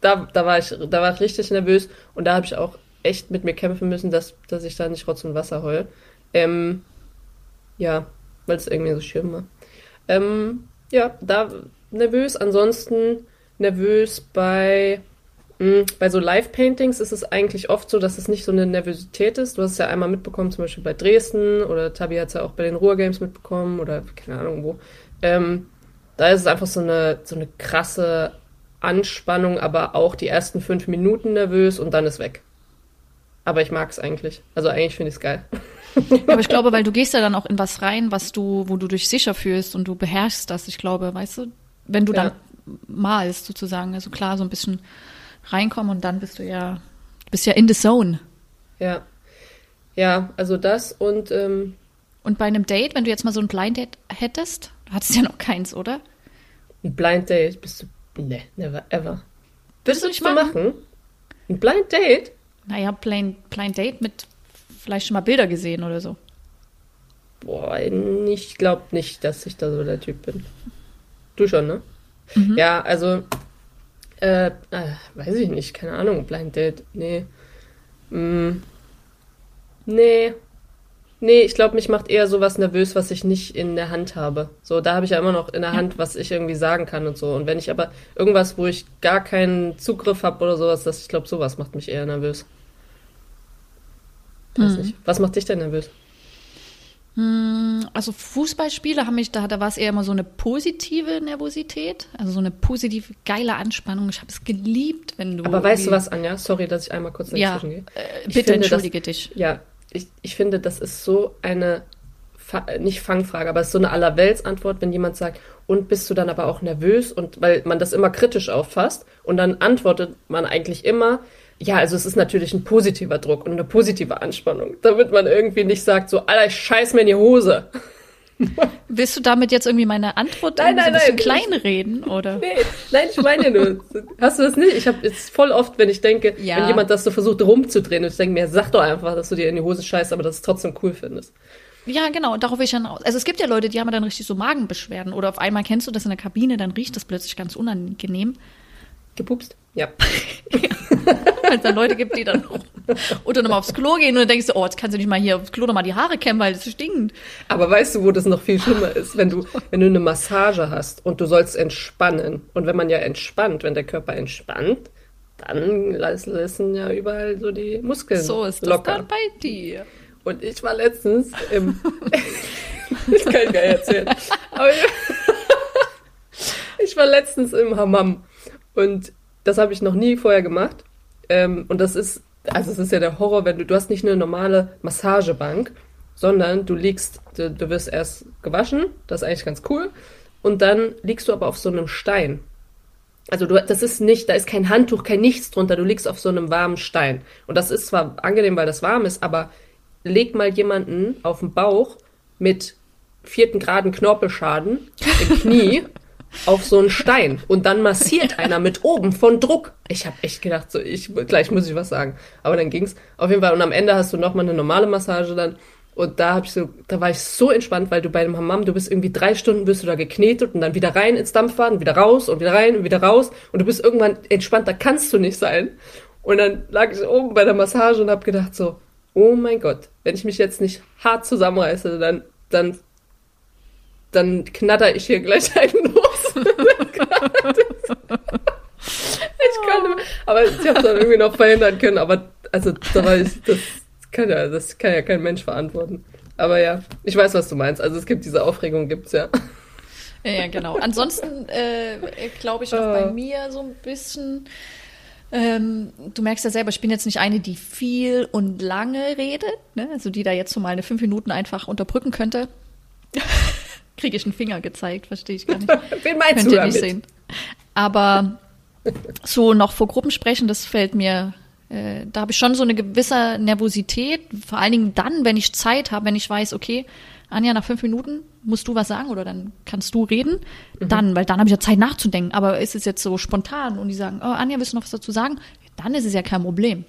da, da, war ich, da war ich richtig nervös und da habe ich auch echt mit mir kämpfen müssen, dass, dass ich da nicht Rotz und Wasser heul. Ähm, ja, weil es irgendwie so schlimm war. Ähm, ja, da nervös. Ansonsten nervös bei, mh, bei so Live-Paintings ist es eigentlich oft so, dass es nicht so eine Nervosität ist. Du hast es ja einmal mitbekommen, zum Beispiel bei Dresden oder Tabi hat es ja auch bei den Ruhr-Games mitbekommen oder keine Ahnung wo. Ähm, da ist es einfach so eine, so eine krasse Anspannung, aber auch die ersten fünf Minuten nervös und dann ist weg. Aber ich mag es eigentlich. Also eigentlich finde ich es geil. Aber ich glaube, weil du gehst ja dann auch in was rein, was du, wo du dich sicher fühlst und du beherrschst das. Ich glaube, weißt du, wenn du dann Ja. malst sozusagen, also klar, so ein bisschen reinkommen und dann bist du ja, bist ja in the zone. Ja. Ja, also das und ähm, Und bei einem Date, wenn du jetzt mal so ein Blind Date hättest, du hattest ja noch keins, oder? ein Blind Date bist du. Ne, never ever. Würdest du nicht du machen? Ein Blind Date? Naja, Blind, Blind Date mit vielleicht schon mal Bilder gesehen oder so. Boah, ich glaube nicht, dass ich da so der Typ bin. Du schon, ne? Ja, also, äh, äh, weiß ich nicht, keine Ahnung, Blind Date, nee. Mm, nee. Nee, ich glaube, mich macht eher sowas nervös, was ich nicht in der Hand habe. So, da habe ich ja immer noch in der Ja. Hand, was ich irgendwie sagen kann und so. Und wenn ich aber irgendwas, wo ich gar keinen Zugriff habe oder sowas, das, ich glaube, sowas macht mich eher nervös. Weiß nicht. Was macht dich denn nervös? Also Fußballspiele haben mich, da, da war es eher immer so eine positive Nervosität, also so eine positive, geile Anspannung. Ich habe es geliebt, wenn du. Aber weißt du was, Anja? Sorry, dass ich einmal kurz Ja, dazwischen gehe. äh, Ich bitte finde, entschuldige das, dich. Ja, ich, ich finde, das ist so eine, nicht Fangfrage, aber es ist so eine Allerweltsantwort, wenn jemand sagt, und bist du dann aber auch nervös? Und weil man das immer kritisch auffasst und dann antwortet man eigentlich immer, ja, also es ist natürlich ein positiver Druck und eine positive Anspannung, damit man irgendwie nicht sagt, so, Alter, ich scheiß mir in die Hose. Willst du damit jetzt irgendwie meine Antwort Nein, irgendwie so ein nein, nein. kleinreden? Oder? Nee, nein, ich meine nur, hast du das nicht? Ich habe jetzt voll oft, wenn ich denke, Ja. wenn jemand das so versucht rumzudrehen und ich denke mir, sag doch einfach, dass du dir in die Hose scheißt, aber dass du es trotzdem cool findest. Ja, genau, und darauf will ich dann aus. Also es gibt ja Leute, die haben dann richtig so Magenbeschwerden. Oder auf einmal kennst du das in der Kabine, dann riecht das plötzlich ganz unangenehm. Gepupst? Ja. Weil es dann Leute gibt, die dann oder nochmal aufs Klo gehen und dann denkst du, oh, jetzt kannst du nicht mal hier aufs Klo nochmal die Haare kämmen, weil es stinkt. Aber weißt du, wo das noch viel schlimmer ist? Wenn du, wenn du eine Massage hast und du sollst entspannen. Und wenn man ja entspannt, wenn der Körper entspannt, dann lassen ja überall so die Muskeln So ist das locker. dann bei dir. Und ich war letztens im. das kann ich gar nicht erzählen. Aber ich, ich war letztens im Hammam. Und das habe ich noch nie vorher gemacht. Ähm, und das ist, also es ist ja der Horror, wenn du, du hast nicht eine normale Massagebank, sondern du liegst, du, du wirst erst gewaschen, das ist eigentlich ganz cool, und dann liegst du aber auf so einem Stein. Also du, das ist nicht, da ist kein Handtuch, kein nichts drunter, du liegst auf so einem warmen Stein. Und das ist zwar angenehm, weil das warm ist, aber leg mal jemanden auf den Bauch mit vierten Graden Knorpelschaden im Knie auf so einen Stein und dann massiert einer mit oben von Druck. Ich habe echt gedacht, so ich gleich muss ich was sagen, aber dann ging's auf jeden Fall und am Ende hast du noch mal eine normale Massage dann und da hab ich so, da war ich so entspannt, weil du bei dem Hammam, du bist irgendwie drei Stunden bist du da geknetet und dann wieder rein ins Dampfbad wieder raus und wieder rein und wieder raus und du bist irgendwann entspannt, da kannst du nicht sein. Und dann lag ich oben bei der Massage und hab gedacht so, oh mein Gott, wenn ich mich jetzt nicht hart zusammenreiße, dann, dann, dann knatter ich hier gleich einen. Ich kann, aber ich habe dann irgendwie noch verhindern können, aber also da war ich, das kann ja, das kann ja kein Mensch verantworten. Aber ja, ich weiß, was du meinst. Also es gibt diese Aufregung, gibt's ja. Ja, ja genau. Ansonsten äh, glaube ich noch Ah. bei mir so ein bisschen. Ähm, du merkst ja selber, ich bin jetzt nicht eine, die viel und lange redet, ne? also die da jetzt so mal eine fünf Minuten einfach unterbrücken könnte. Kriege ich einen Finger gezeigt, verstehe ich gar nicht. Wen meinst Könnt du ihr nicht damit? sehen. Aber so noch vor Gruppen sprechen, das fällt mir, äh, da habe ich schon so eine gewisse Nervosität. Vor allen Dingen dann, wenn ich Zeit habe, wenn ich weiß, okay, Anja, nach fünf Minuten musst du was sagen oder dann kannst du reden. Mhm. Dann, weil dann habe ich ja Zeit nachzudenken. Aber ist es jetzt so spontan und die sagen, oh, Anja, willst du noch was dazu sagen? Dann ist es ja kein Problem.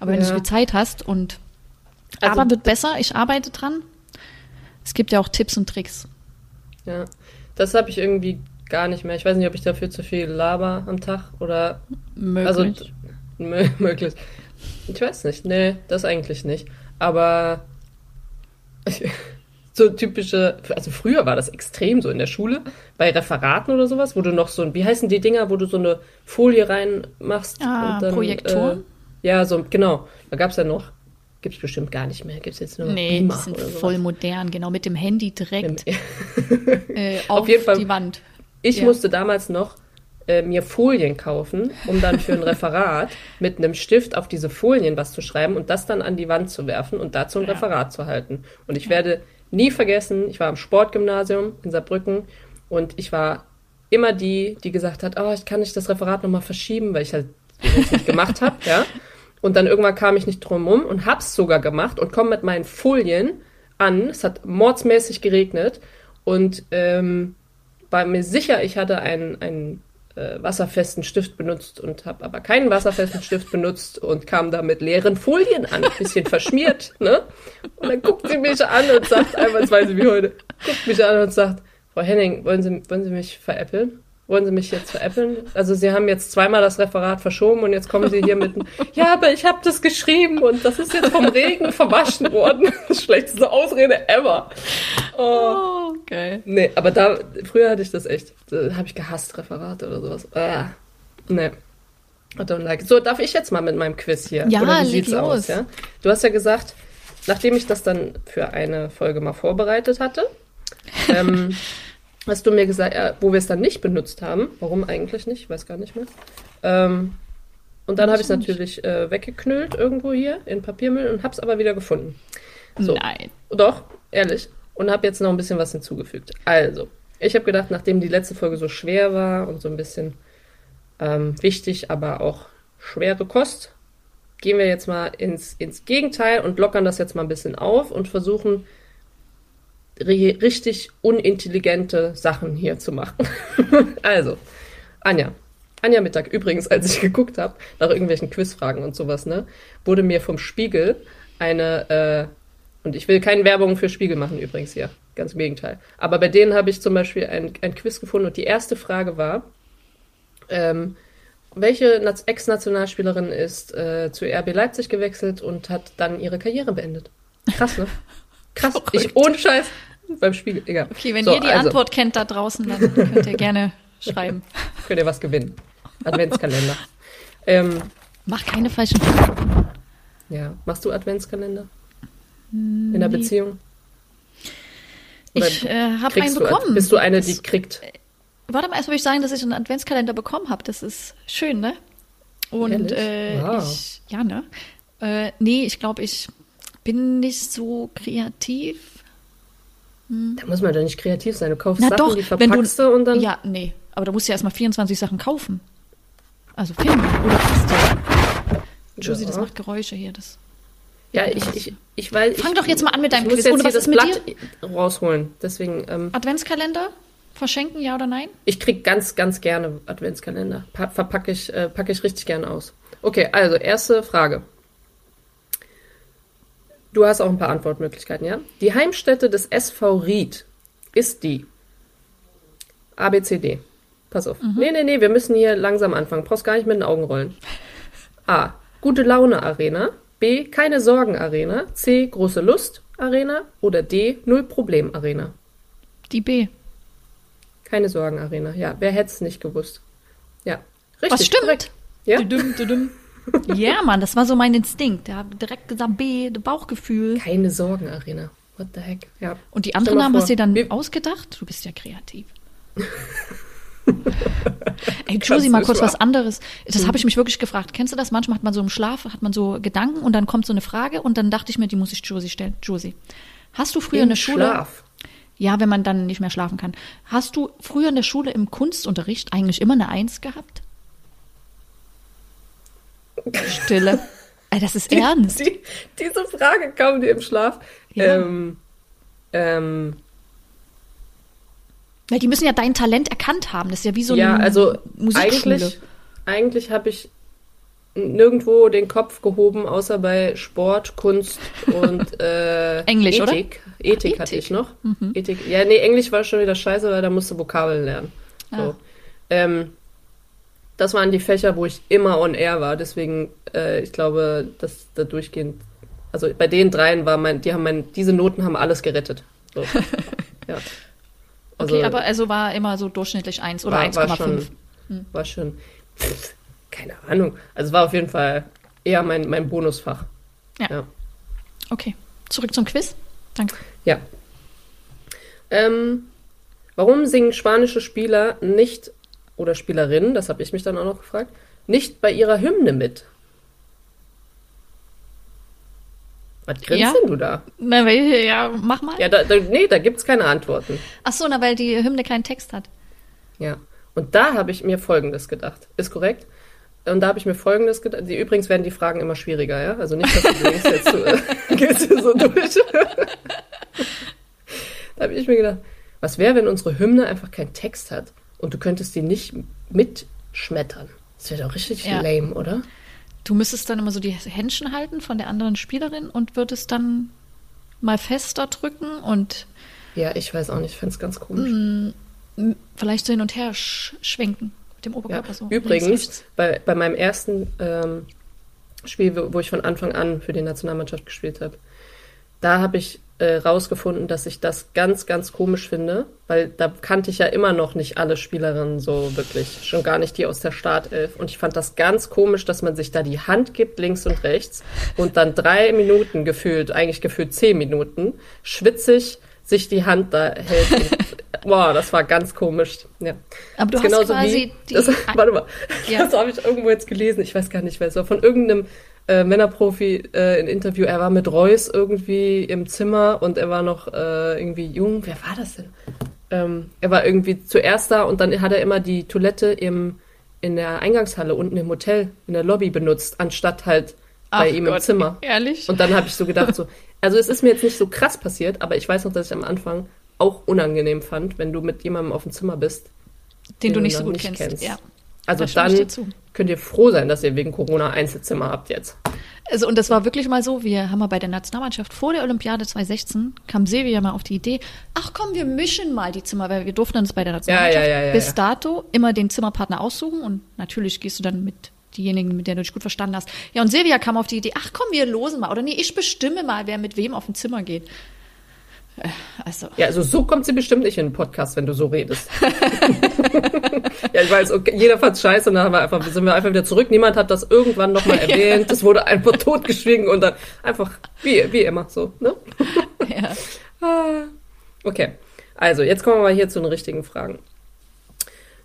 Aber wenn du Ja. so viel Zeit hast und Also- aber wird besser, ich arbeite dran. Es gibt ja auch Tipps und Tricks. Ja, das habe ich irgendwie gar nicht mehr. Ich weiß nicht, ob ich dafür zu viel laber am Tag oder Möglich. also mö- möglich. Ich weiß nicht. Nee, das eigentlich nicht. Aber so typische, also früher war das extrem so in der Schule, bei Referaten oder sowas, wo du noch so ein, wie heißen die Dinger, wo du so eine Folie reinmachst Ah, und dann, Projektoren? Äh, ja, so, genau. Da gab's ja noch. Gibt's bestimmt gar nicht mehr. Gibt's jetzt nur noch Nee, Beamer die sind voll modern, genau, mit dem Handy direkt äh, auf, jeden Fall- die Wand. Ich Ja. musste damals noch äh, mir Folien kaufen, um dann für ein Referat mit einem Stift auf diese Folien was zu schreiben und das dann an die Wand zu werfen und dazu ein Ja. Referat zu halten. Und ich werde nie vergessen, ich war am Sportgymnasium in Saarbrücken und ich war immer die, die gesagt hat, oh, ich kann nicht das Referat nochmal verschieben, weil ich halt das nicht gemacht habe, ja. Und dann irgendwann kam ich nicht drum rum und hab's sogar gemacht und komme mit meinen Folien an. Es hat mordsmäßig geregnet und ähm, war mir sicher, ich hatte einen, einen äh, wasserfesten Stift benutzt und habe aber keinen wasserfesten Stift benutzt und kam da mit leeren Folien an, bisschen verschmiert, ne? Und dann guckt sie mich an und sagt, einmalsweise wie heute, guckt mich an und sagt, Frau Henning, wollen Sie, wollen Sie mich veräppeln? Wollen Sie mich jetzt veräppeln? Also Sie haben jetzt zweimal das Referat verschoben und jetzt kommen Sie hier mit, einem, ja, aber ich habe das geschrieben und das ist jetzt vom Regen verwaschen worden. Schlechteste Ausrede ever. Oh. Oh, geil. Nee, aber da, früher hatte ich das echt. Da habe ich gehasst, Referate oder sowas. Ah, nee. I don't like. it. So, darf ich jetzt mal mit meinem Quiz hier? Ja, oder wie sieht's aus? los. Ja? Du hast ja gesagt, nachdem ich das dann für eine Folge mal vorbereitet hatte, ähm, hast du mir gesagt, ja, wo wir es dann nicht benutzt haben. Warum eigentlich nicht? Ich weiß gar nicht mehr. Ähm, und dann habe ich es natürlich äh, weggeknüllt irgendwo hier in Papiermüll und habe es aber wieder gefunden. So. Nein. Doch, ehrlich. Und habe jetzt noch ein bisschen was hinzugefügt. Also, ich habe gedacht, nachdem die letzte Folge so schwer war und so ein bisschen ähm, wichtig, aber auch schwere Kost, gehen wir jetzt mal ins, ins Gegenteil und lockern das jetzt mal ein bisschen auf und versuchen, richtig unintelligente Sachen hier zu machen. also, Anja. Anja Mittag, übrigens, als ich geguckt habe, nach irgendwelchen Quizfragen und sowas, ne, wurde mir vom Spiegel eine, äh, und ich will keine Werbung für Spiegel machen übrigens hier, ganz im Gegenteil. Aber bei denen habe ich zum Beispiel ein, ein Quiz gefunden und die erste Frage war, ähm, welche Ex-Nationalspielerin ist äh, zu RB Leipzig gewechselt und hat dann ihre Karriere beendet? Krass, ne? Krass. Ich, ohne Scheiß beim Spiegel, egal. Okay, wenn So, ihr die also, Antwort kennt da draußen, dann könnt ihr gerne schreiben. Könnt ihr was gewinnen. Adventskalender. ähm, Mach keine falschen Fragen. ja, machst du Adventskalender? In der Nee. Beziehung? Oder Ich äh, habe einen kriegst du, bekommen. bist du eine, die Das- kriegt? Warte mal, erst will ich sagen, dass ich einen Adventskalender bekommen habe. Das ist schön, ne? Und äh, Wow. ich, ja, ne? Äh, nee, ich glaube, ich bin nicht so kreativ. Da muss man doch nicht kreativ sein. Du kaufst Na Sachen, doch, die wenn du. verpackst du und dann. Ja, nee. Aber da musst du ja erstmal 24 Sachen kaufen. Also finden. Oder basteln. Josie, das Ja. macht Geräusche hier. Das. Ja, ich, ich, ich weiß. Fang ich, doch jetzt mal an mit deinem ich muss Quiz. Und jetzt hier was das ist mit Blatt rausholen. Deswegen, ähm, Adventskalender? Verschenken, ja oder nein? ich krieg ganz, ganz gerne Adventskalender. Pa verpacke ich, äh, packe ich richtig gerne aus. Okay, also erste Frage. Du hast auch ein paar Antwortmöglichkeiten, ja? Die Heimstätte des SV Ried ist die A, B, C, D. Pass auf. Nee, nee, nee, wir müssen hier langsam anfangen. Brauchst gar nicht mit den Augen rollen. A. Gute Laune Arena. B. Keine Sorgen Arena. C. Große Lust Arena. Oder D. Null Problem Arena. Die B. Keine Sorgen Arena. Ja, wer hätte es nicht gewusst? Ja, richtig. Was stimmt? korrekt. Ja, Düdüm, düdüm. Ja, Mann, das war so mein Instinkt. Der hat direkt gesagt B, Bauchgefühl. keine Sorgen Arena. What the heck? Ja. Und die anderen Namen vor, hast du dir dann wir- ausgedacht? Du bist ja kreativ. Ey, Josie, mal kurz wahr? was anderes. Das Mhm. habe ich mich wirklich gefragt. Kennst du das? Manchmal hat man so im Schlaf, hat man so Gedanken und dann kommt so eine Frage und dann dachte ich mir, die muss ich Josie stellen. Josie, hast du früher in der Schule, Schlaf. ja, wenn man dann nicht mehr schlafen kann, hast du früher in der Schule im Kunstunterricht eigentlich immer eine Eins gehabt? Stille. Ey, das ist ernst. Die, diese Frage kam dir im Schlaf. Ja. Ähm, ähm, Weil die müssen ja dein Talent erkannt haben. Das ist ja wie so ja, eine also Musikschule. eigentlich, eigentlich habe ich nirgendwo den Kopf gehoben, außer bei Sport, Kunst und äh, Englisch, oder? Ethik. Ethik Ach, hatte Ethik. ich noch. Ethik. Ja, nee, Englisch war schon wieder scheiße, weil da musste Vokabeln lernen. So. Ah. Ähm, das waren die Fächer, wo ich immer on air war. Deswegen, äh, ich glaube, dass da durchgehend, also bei den dreien war mein, die haben mein, diese Noten haben alles gerettet. So. ja. Also, Okay, aber also war immer so durchschnittlich 1 oder war, war 1,5. schon, war schon, pff, keine Ahnung. Also es war auf jeden Fall eher mein, mein Bonusfach. Ja. Ja. Okay, zurück zum Quiz. Danke. Ja. Ähm, warum singen spanische Spieler nicht, oder Spielerinnen, das habe ich mich dann auch noch gefragt, nicht bei ihrer Hymne mit? Was grinst Ja. denn du da? Ja, mach mal. Ja, da, da, nee, da gibt's keine Antworten. Ach so, na, weil die Hymne keinen Text hat. Ja. Und da habe ich mir Folgendes gedacht. Ist korrekt? Und da habe ich mir Folgendes gedacht. Die, übrigens werden die Fragen immer schwieriger, ja? Also nicht, dass du denkst, jetzt du, äh, gehst du so durch. da habe ich mir gedacht, was wäre, wenn unsere Hymne einfach keinen Text hat und du könntest die nicht mitschmettern? Das wäre doch richtig Ja. lame, oder? Du müsstest dann immer so die Händchen halten von der anderen Spielerin und würdest dann mal fester drücken und Ja, ich weiß auch nicht. Ich fände es ganz komisch. mm, vielleicht so hin und her sch schwenken mit dem Ja. Oberkörper so. links, Übrigens, bei, bei meinem ersten ähm, Spiel, wo ich von Anfang an für die Nationalmannschaft gespielt habe, da habe ich äh, rausgefunden, dass ich das ganz, ganz komisch finde, weil da kannte ich ja immer noch nicht alle Spielerinnen so wirklich, schon gar nicht die aus der Startelf. Und ich fand das ganz komisch, dass man sich da die Hand gibt, links und rechts, und dann drei Minuten gefühlt, eigentlich gefühlt zehn Minuten, schwitzig sich die Hand da hält. Und, boah, das war ganz komisch. Ja. Aber du Das hast quasi wie, die. das, warte mal, Ja. das habe ich irgendwo jetzt gelesen, ich weiß gar nicht, wer es war, von irgendeinem äh, Männerprofi äh, in Interview, er war mit Reus irgendwie im Zimmer und er war noch äh, irgendwie jung, wer war das denn? Ähm, er war irgendwie zuerst da und dann hat er immer die Toilette im, in der Eingangshalle unten im Hotel, in der Lobby benutzt, anstatt halt bei Ach ihm im Gott, Zimmer. Ehrlich? Und dann habe ich so gedacht, so, also es ist mir jetzt nicht so krass passiert, aber ich weiß noch, dass ich am Anfang auch unangenehm fand, wenn du mit jemandem auf dem Zimmer bist. den du den nicht du so noch gut nicht kennst. kennst. Ja. Also dann zu. Könnt ihr froh sein, dass ihr wegen Corona Einzelzimmer habt jetzt. Also, und das war wirklich mal so, wir haben mal bei der Nationalmannschaft vor der Olympiade 2016, kam Silvia mal auf die Idee, ach komm, wir mischen mal die Zimmer, weil wir durften uns bei der Nationalmannschaft ja, ja, ja, bis dato immer den Zimmerpartner aussuchen und natürlich gehst du dann mit diejenigen, mit denen du dich gut verstanden hast. Ja, und Silvia kam auf die Idee, ach komm, wir losen mal, oder nee, ich bestimme mal, wer mit wem auf dem Zimmer geht. Äh, Also, Ja, also so kommt sie bestimmt nicht in den Podcast, wenn du so redest. ja, ich weiß, okay, jeder fand's scheiße und dann haben wir einfach, sind wir einfach wieder zurück. Niemand hat das irgendwann nochmal erwähnt. Das wurde einfach totgeschwiegen und dann einfach wie, wie immer so, ne? ja. Ah, Okay, also jetzt kommen wir mal hier zu den richtigen Fragen.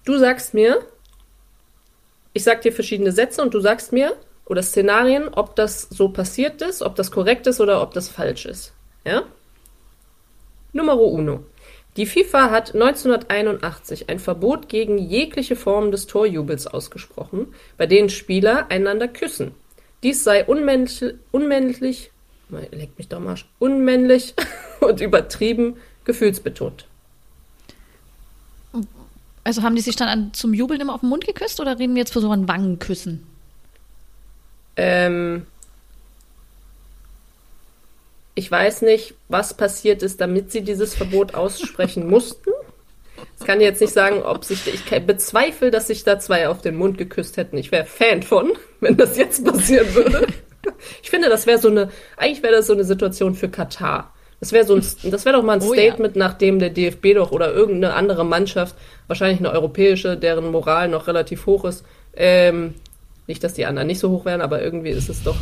Du sagst mir, ich sag dir verschiedene Sätze und du sagst mir oder Szenarien, ob das so passiert ist, ob das korrekt ist oder ob das falsch ist. Ja? Numero uno. Die FIFA hat 1981 ein Verbot gegen jegliche Form des Torjubels ausgesprochen, bei denen Spieler einander küssen. Dies sei unmännlich, unmännlich, leck mich doch Arsch, unmännlich und übertrieben gefühlsbetont. Also haben die sich dann an, zum Jubeln immer auf den Mund geküsst oder reden wir jetzt von so einem Wangenküssen? Ähm, ich weiß nicht, was passiert ist, damit sie dieses Verbot aussprechen mussten. Ich kann jetzt nicht sagen, ob sich. Ich bezweifle, dass sich da zwei auf den Mund geküsst hätten. Ich wäre Fan von, wenn das jetzt passieren würde. Ich finde, das wäre so eine. Eigentlich wäre das so eine Situation für Katar. Das wäre so ein, das wäre doch mal ein Oh, Statement, nachdem der DFB doch oder irgendeine andere Mannschaft, wahrscheinlich eine europäische, deren Moral noch relativ hoch ist, ähm, nicht, dass die anderen nicht so hoch wären, aber irgendwie ist es doch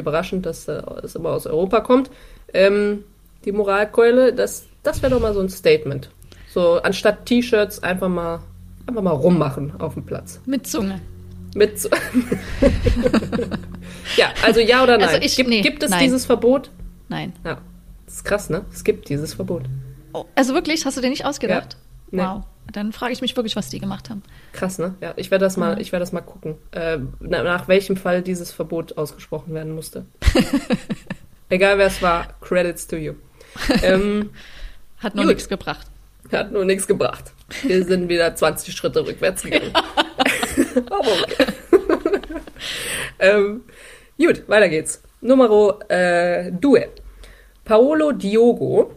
überraschend, dass äh, es immer aus Europa kommt. Ähm, die Moralkeule, das, das wäre doch mal so ein Statement. So anstatt T-Shirts einfach mal einfach mal rummachen auf dem Platz. Mit Zunge. Mit so ja, also ja oder nein. Also ich- gibt, nee, gibt es nein. dieses Verbot? Nein. Ja. Das ist krass, ne? Es gibt dieses Verbot. Oh, also wirklich, hast du dir nicht ausgedacht? Nee. Wow. Dann frage ich mich wirklich, was die gemacht haben. Krass, ne? Ja, ich werde das mal, Mhm. ich werde das mal gucken, äh, na- nach welchem Fall dieses Verbot ausgesprochen werden musste. Egal wer es war, Credits to you. ähm, Hat nur nichts gebracht. hat nur nichts gebracht. Wir sind wieder 20 Schritte rückwärts gegangen. Aber okay. ähm, gut, weiter geht's. Numero äh, due. Paolo Diogo.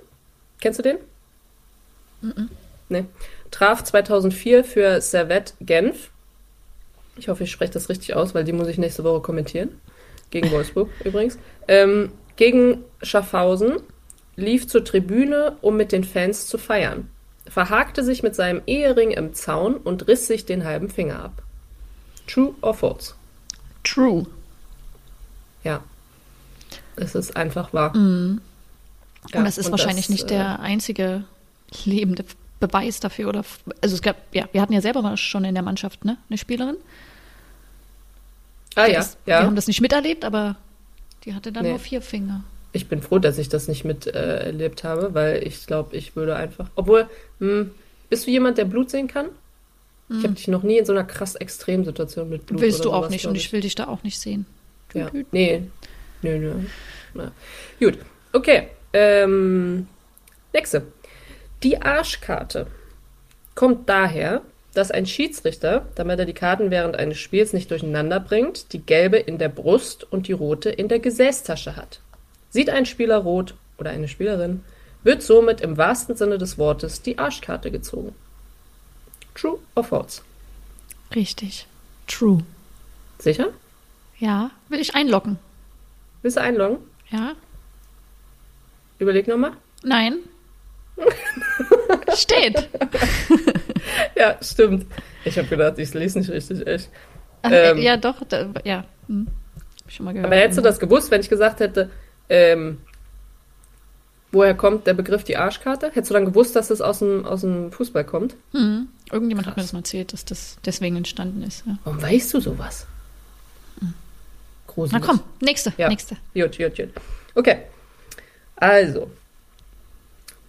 Kennst du den? Nee. Traf 2004 für Servette Genf. Ich hoffe, ich spreche das richtig aus, weil die muss ich nächste Woche kommentieren. Gegen Wolfsburg übrigens. Ähm, gegen Schaffhausen lief zur Tribüne, um mit den Fans zu feiern. Verhakte sich mit seinem Ehering im Zaun und riss sich den halben Finger ab. True or false? True. Ja. Es ist einfach wahr. Mhm. Ja, und das ist wahrscheinlich das, nicht äh, der einzige lebende Beweis dafür. Oder also es gab, ja, wir hatten ja selber mal schon in der Mannschaft, ne? Eine Spielerin. Ah ja, Wir ja. haben das nicht miterlebt, aber die hatte dann Nee. nur vier Finger. Ich bin froh, dass ich das nicht miterlebt äh, habe, weil ich glaube, ich würde einfach. Obwohl, hm, bist du jemand, der Blut sehen kann? Ich habe dich noch nie in so einer krass Extremsituation mit Blut. Willst du auch sowas, nicht glaub und ich will dich da auch nicht sehen. Ja. Nee. Nö, nö. Na. Gut. Okay. Ähm, nächste. Die Arschkarte kommt daher, dass ein Schiedsrichter, damit er die Karten während eines Spiels nicht durcheinander bringt, die gelbe in der Brust und die rote in der Gesäßtasche hat. Sieht ein Spieler rot oder eine Spielerin, wird somit im wahrsten Sinne des Wortes die Arschkarte gezogen. True or false? Richtig. True. Sicher? Ja, will ich einloggen. Willst du einloggen? Ja? Überleg nochmal. Nein. Steht. Ja, stimmt. Ich habe gedacht, ich lese nicht richtig, echt. Ach, Ähm. ja, doch. Da, ja. Hm. Hab ich schon mal gehört. Aber hättest du das gewusst, wenn ich gesagt hätte, ähm, woher kommt der Begriff die Arschkarte? Hättest du dann gewusst, dass es aus dem, aus dem Fußball kommt? Hm. Irgendjemand hat mir Krass. das mal erzählt, dass das deswegen entstanden ist. Ja. Warum weißt du sowas? Na Gruselig. komm, nächste, Ja. nächste. Gut, gut, gut. Okay. Also.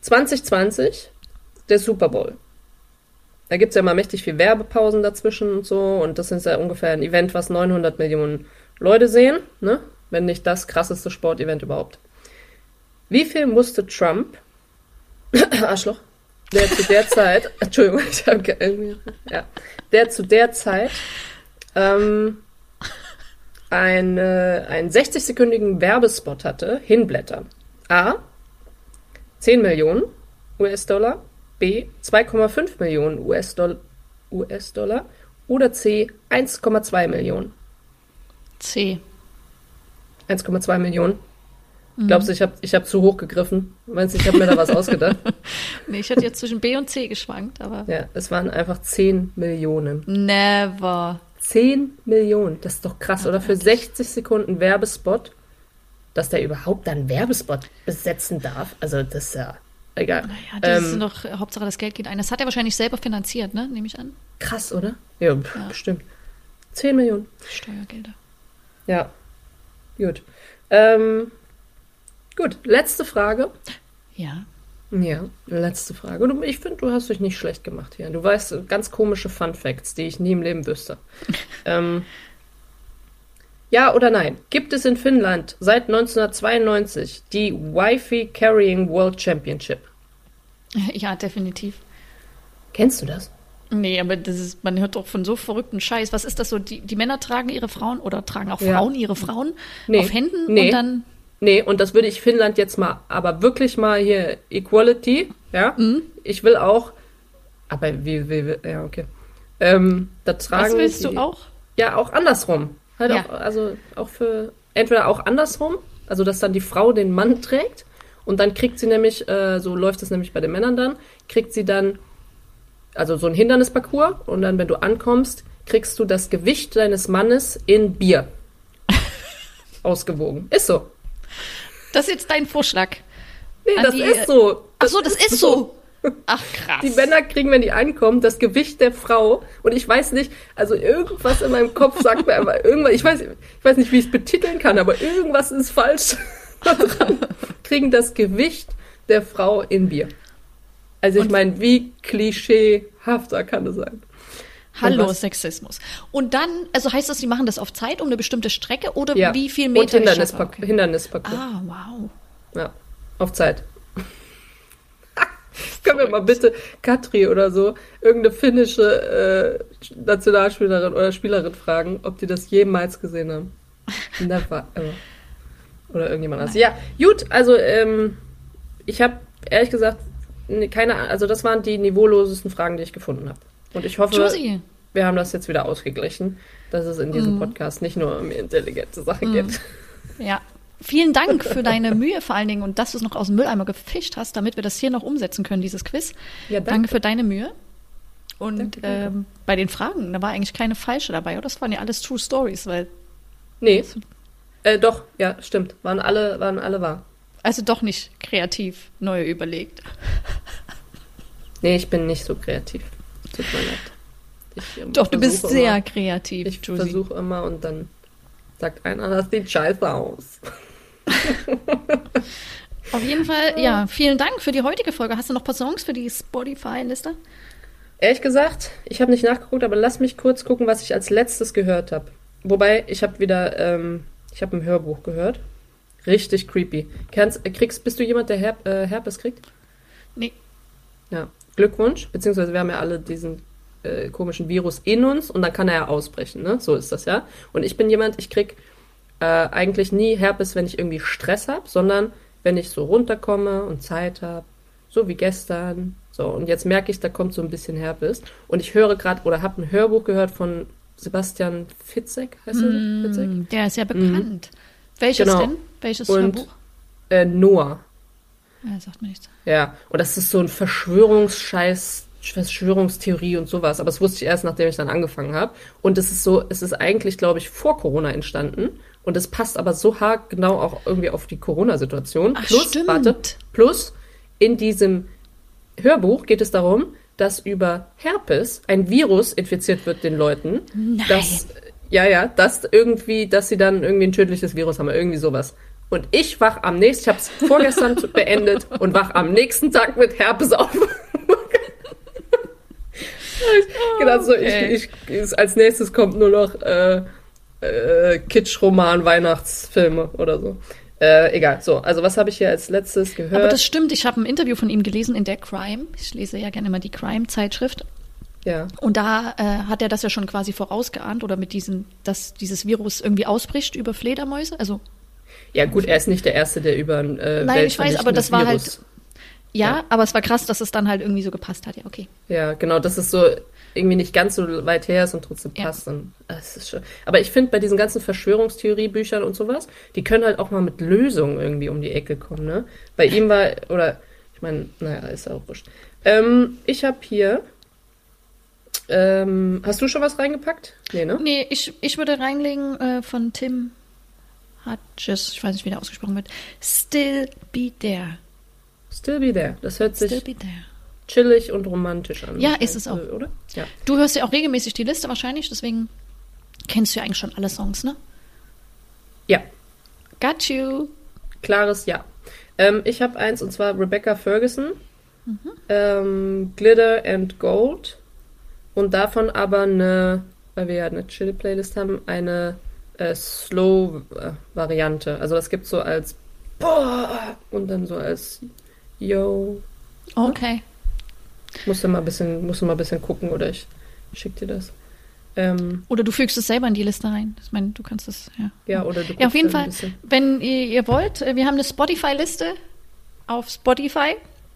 2020, der Super Bowl. Da gibt es ja immer mächtig viel Werbepausen dazwischen und so. Und das ist ja ungefähr ein Event, was 900 Millionen Leute sehen. Ne? Wenn nicht das krasseste Sportevent überhaupt. Wie viel musste Trump, Arschloch, der zu der Zeit, Entschuldigung, ich habe irgendwie, ja, der zu der Zeit ähm, eine, einen 60-sekündigen Werbespot hatte, hinblättern. A. 10 Millionen US-Dollar. B. 2,5 Millionen US-Dollar. US-Dollar. Oder C. 1,2 Millionen. C. 1,2 Millionen. Glaubst du, ich habe ich hab zu hoch gegriffen? Meinst du, ich habe mir da was ausgedacht? Nee, ich hatte jetzt zwischen B und C geschwankt, aber Ja, es waren einfach 10 Millionen. never. 10 Millionen, das ist doch krass, oder? Für 60 Sekunden Werbespot, dass der überhaupt dann Werbespot besetzen darf. Also, das ist ja egal. Ja, das ist Ähm, noch, Hauptsache das Geld geht ein. Das hat er wahrscheinlich selber finanziert, ne? Nehme ich an. krass, oder? Ja, Ja. bestimmt. 10 Millionen. Steuergelder. Ja. Gut. Ähm, gut, letzte Frage. Ja. Ja, letzte Frage. Du, ich finde, du hast dich nicht schlecht gemacht hier. Du weißt ganz komische Fun Facts, die ich nie im Leben wüsste. ähm, ja oder nein? Gibt es in Finnland seit 1992 die Wi-Fi Carrying World Championship? Ja, definitiv. Kennst du das? Nee, aber das ist, man hört doch von so verrückten Scheiß. Was ist das so? Die, die Männer tragen ihre Frauen oder tragen auch Ja. Frauen ihre Frauen Nee. auf Händen Nee. und dann. Nee, und das würde ich Finnland jetzt mal, aber wirklich mal hier Equality, ja? Mhm. Ich will auch, aber wie, wie, wie ja, okay. Ähm, da tragen Was willst die, du auch? Ja, auch andersrum. Halt Ja. auch, also auch für, entweder auch andersrum, also dass dann die Frau den Mann trägt und dann kriegt sie nämlich, äh, so läuft es nämlich bei den Männern dann, kriegt sie dann, also so ein Hindernisparcours und dann, wenn du ankommst, kriegst du das Gewicht deines Mannes in Bier. Ausgewogen. Ist so. Das ist jetzt dein Vorschlag. Nee, An das die- ist so. Ach so, das ist so. Ach krass. Die Männer kriegen, wenn die ankommen, das Gewicht der Frau. Und ich weiß nicht, also irgendwas in meinem Kopf sagt mir einfach, irgendwas, ich weiß, ich weiß nicht, wie ich es betiteln kann, aber irgendwas ist falsch. Kriegen das Gewicht der Frau in Bier. Also ich Und- meine, wie klischeehafter kann das sein? Hallo, Und Sexismus. Und dann, also heißt das, sie machen das auf Zeit um eine bestimmte Strecke oder Ja. wie viel Und Meter? schaffe? Hindernisparcours. Okay. Hindernisparcours. Ah, wow. Ja, auf Zeit. Können wir mal bitte Katri oder so, irgendeine finnische äh, Nationalspielerin oder Spielerin fragen, ob die das jemals gesehen haben? Never ever. Oder irgendjemand anders. Ja, gut, also ähm, ich habe ehrlich gesagt ne, keine Ahnung, also das waren die niveaulosesten Fragen, die ich gefunden habe. Und ich hoffe, Josie, wir haben das jetzt wieder ausgeglichen, dass es in diesem Podcast nicht nur um intelligente Sachen geht. ja. Vielen Dank für deine Mühe vor allen Dingen und dass du es noch aus dem Mülleimer gefischt hast, damit wir das hier noch umsetzen können, dieses Quiz. Ja, danke. Danke für deine Mühe. Und Danke, danke. Ähm, bei den Fragen, da war eigentlich keine falsche dabei, oder? Das waren ja alles True Stories, weil, Nee. Äh, doch, ja, stimmt. Waren alle, waren alle wahr. also doch nicht kreativ neu überlegt. Nee, ich bin nicht so kreativ. Tut mir leid. Ich, Doch, du bist sehr Immer, kreativ, ich versuche immer und dann sagt einer, das sieht scheiße aus. Auf jeden Fall, ja, vielen Dank für die heutige Folge. Hast du noch ein paar Songs für die Spotify-Liste? Ehrlich gesagt, ich habe nicht nachgeguckt, aber lass mich kurz gucken, was ich als letztes gehört habe. Wobei, ich habe wieder, ähm, ich habe ein Hörbuch gehört. Richtig creepy. Kannst, kriegst, bist du jemand, der Herp äh, Herpes kriegt? Nee. Ja. Glückwunsch. Beziehungsweise wir haben ja alle diesen äh, komischen Virus in uns und dann kann er ja ausbrechen, ne? So ist das ja. Und ich bin jemand, ich krieg äh, eigentlich nie Herpes, wenn ich irgendwie Stress habe, sondern wenn ich so runterkomme und Zeit habe, so wie gestern. So, und jetzt merke ich, da kommt so ein bisschen Herpes. Und ich höre gerade oder habe ein Hörbuch gehört von Sebastian Fitzek, heißt er? Fitzek? Mm, Der ist ja bekannt. Welches Genau. denn? Welches Und- Hörbuch? Äh, Noah. Ja, sagt mir nichts. Ja, und das ist so ein Verschwörungsscheiß, Verschwörungstheorie und sowas. Aber das wusste ich erst, nachdem ich dann angefangen habe. Und es ist so, es ist eigentlich, glaube ich, vor Corona entstanden. Und es passt aber so hart genau auch irgendwie auf die Corona-Situation. Plus, stimmt. warte, plus in diesem Hörbuch geht es darum, dass über Herpes ein Virus infiziert wird den Leuten. Nein. Das, ja, ja, dass irgendwie, dass sie dann irgendwie ein tödliches Virus haben, irgendwie sowas. Und ich wach am nächsten, ich habe es vorgestern beendet und wach am nächsten Tag mit Herpes auf. ich gedacht so, ich, ich, als nächstes kommt nur noch äh, äh, Kitsch-Roman, Weihnachtsfilme oder so. Äh, egal, so, also was habe ich hier als letztes gehört? Aber das stimmt, ich habe ein Interview von ihm gelesen in der Crime. Ich lese ja gerne immer die Crime-Zeitschrift. ja. Und da äh, hat er das ja schon quasi vorausgeahnt oder mit diesem, dass dieses Virus irgendwie ausbricht über Fledermäuse. Also ja, gut, er ist nicht der Erste, der über ein äh, Nein, ich weiß, aber das war halt- Virus- ja, Ja. aber es war krass, dass es dann halt irgendwie so gepasst hat. Ja, okay. Ja, genau, dass es so irgendwie nicht ganz so weit her ist und trotzdem Ja. passt. Und, schon, aber ich finde, bei diesen ganzen Verschwörungstheoriebüchern und sowas, die können halt auch mal mit Lösungen irgendwie um die Ecke kommen, ne? Bei ihm war, oder, ich meine, naja, ist ja auch wurscht. Ähm, ich habe hier, ähm, hast du schon was reingepackt? Nee, ne? Nee, ich, ich würde reinlegen äh, von Tim Hutches, ich weiß nicht, wie der ausgesprochen wird. Still be there. Still be there. Das hört sich Still be there. Chillig und romantisch an. Ja, ist es auch. Oder? Ja. Du hörst ja auch regelmäßig die Liste wahrscheinlich, deswegen kennst du ja eigentlich schon alle Songs, ne? Ja, Got you. klares Ja. Ähm, ich habe eins und zwar Rebecca Ferguson, ähm, Glitter and Gold und davon aber eine, weil wir ja eine Chill-Playlist haben, eine äh, Slow-Variante. Also das gibt so als Boah und dann so als Yo. Okay. Musst du mal ein bisschen, musst du mal ein bisschen gucken oder ich schick dir das. Ähm, Oder du fügst es selber in die Liste rein. Ich meine, du kannst es, ja. ja, oder du Ja, auf jeden Fall, wenn ihr, ihr wollt, äh, wir haben eine Spotify-Liste auf Spotify.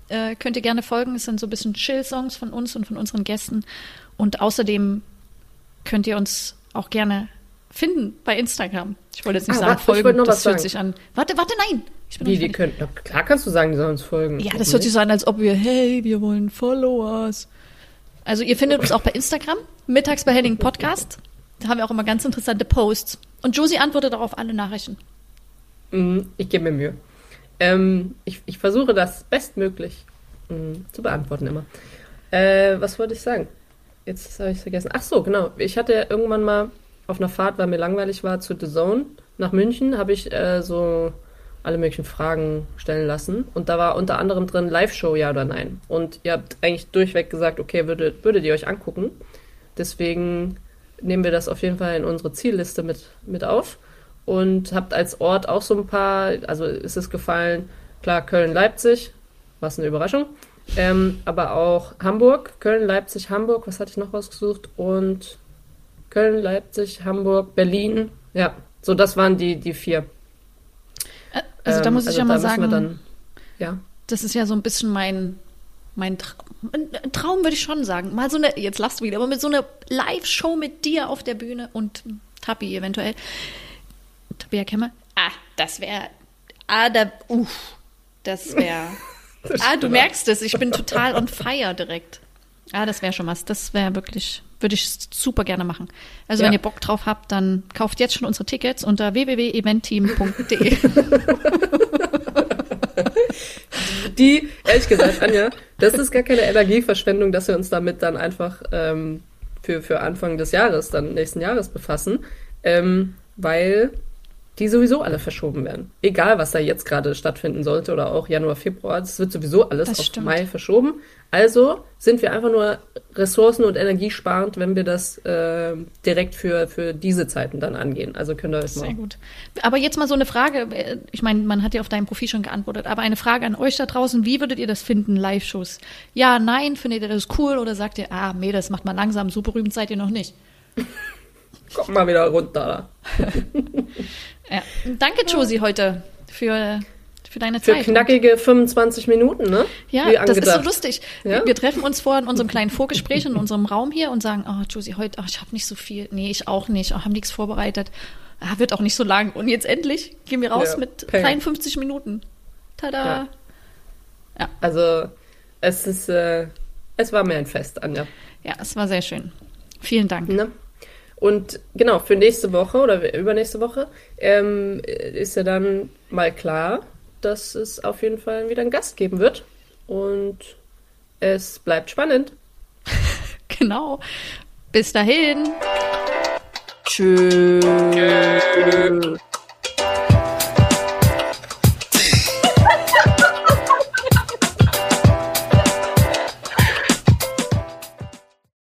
Äh, könnt ihr gerne folgen. Es sind so ein bisschen Chill-Songs von uns und von unseren Gästen. Und außerdem könnt ihr uns auch gerne finden bei Instagram. Ich wollte jetzt nicht Ah, sagen, warte, folgen, das fühlt sagen. sich an. Warte, warte, nein! Ich bin noch Die, können, klar kannst du sagen, die sollen uns folgen. Ja, das hört sich so an, als ob wir, hey, wir wollen Followers. Also ihr findet uns auch bei Instagram, mittags bei Henning Podcast. Da haben wir auch immer ganz interessante Posts. Und Josie antwortet auch auf alle Nachrichten. Mhm, Ich gebe mir Mühe. Ähm, ich, ich versuche das bestmöglich mh, zu beantworten immer. Äh, was wollte ich sagen? Jetzt habe ich vergessen. Ach so, genau. Ich hatte irgendwann mal auf einer Fahrt, weil mir langweilig war, zu The Zone nach München, habe ich äh, so alle möglichen Fragen stellen lassen. Und da war unter anderem drin Live-Show, ja oder nein. Und ihr habt eigentlich durchweg gesagt, okay, würdet, würdet ihr euch angucken. Deswegen nehmen wir das auf jeden Fall in unsere Zielliste mit, mit auf. Und habt als Ort auch so ein paar, also ist es gefallen, klar, Köln-Leipzig, was eine Überraschung. Ähm, aber auch Hamburg, Köln, Leipzig, Hamburg, was hatte ich noch rausgesucht? Und Köln, Leipzig, Hamburg, Berlin. Ja, so das waren die, die vier. Also da Ähm, muss ich ja da mal sagen, Dann, ja, das ist ja so ein bisschen mein, mein Traum. Traum würde ich schon sagen. Mal so eine, jetzt lachst du wieder, aber mit so einer Live-Show mit dir auf der Bühne und Tappi eventuell. Tabea Kemmer. Ah, das wäre, ah, da, uff, das wäre, ah, du merkst es, ich bin total on fire direkt. Ah, das wäre schon was. Das wäre wirklich, würde ich super gerne machen. Also wenn Ja. ihr Bock drauf habt, dann kauft jetzt schon unsere Tickets unter www.eventteam.de. Die, ehrlich gesagt, Anja, das ist gar keine Energieverschwendung, dass wir uns damit dann einfach ähm, für, für Anfang des Jahres, dann nächsten Jahres befassen, ähm, weil die sowieso alle verschoben werden. Egal, was da jetzt gerade stattfinden sollte oder auch Januar, Februar, das wird sowieso alles Das auf stimmt. Mai verschoben. Also sind wir einfach nur ressourcen- und energiesparend, wenn wir das äh, direkt für, für diese Zeiten dann angehen. Also könnt ihr euch Sehr mal gut. Aber jetzt mal so eine Frage. äh, Ich meine, man hat ja auf deinem Profil schon geantwortet, aber eine Frage an euch da draußen. Wie würdet ihr das finden, Live-Shows? Ja, nein, findet ihr das cool oder sagt ihr, ah, nee, das macht man langsam, so berühmt seid ihr noch nicht? Kommt mal wieder runter. Ja. Danke, Josie, heute für, für deine Für Zeit. knackige 25 Minuten, ne? Ja, das ist so lustig. Ja? Wir, treffen uns vor in unserem kleinen Vorgespräch in unserem Raum hier und sagen, oh, Josie, heute, oh, ich habe nicht so viel. Nee, ich auch nicht. Oh, haben nichts vorbereitet. Ah, wird auch nicht so lang. Und jetzt endlich gehen wir raus Ja, mit peng. 53 Minuten. Tada. Ja. Also, es ist, äh, es war mir ein Fest, Anja. Ja, es war sehr schön. Vielen Dank. Ne? Und genau, für nächste Woche oder übernächste Woche ähm, ist ja dann mal klar, dass es auf jeden Fall wieder einen Gast geben wird. Und es bleibt spannend. Genau. Bis dahin. Tschüss.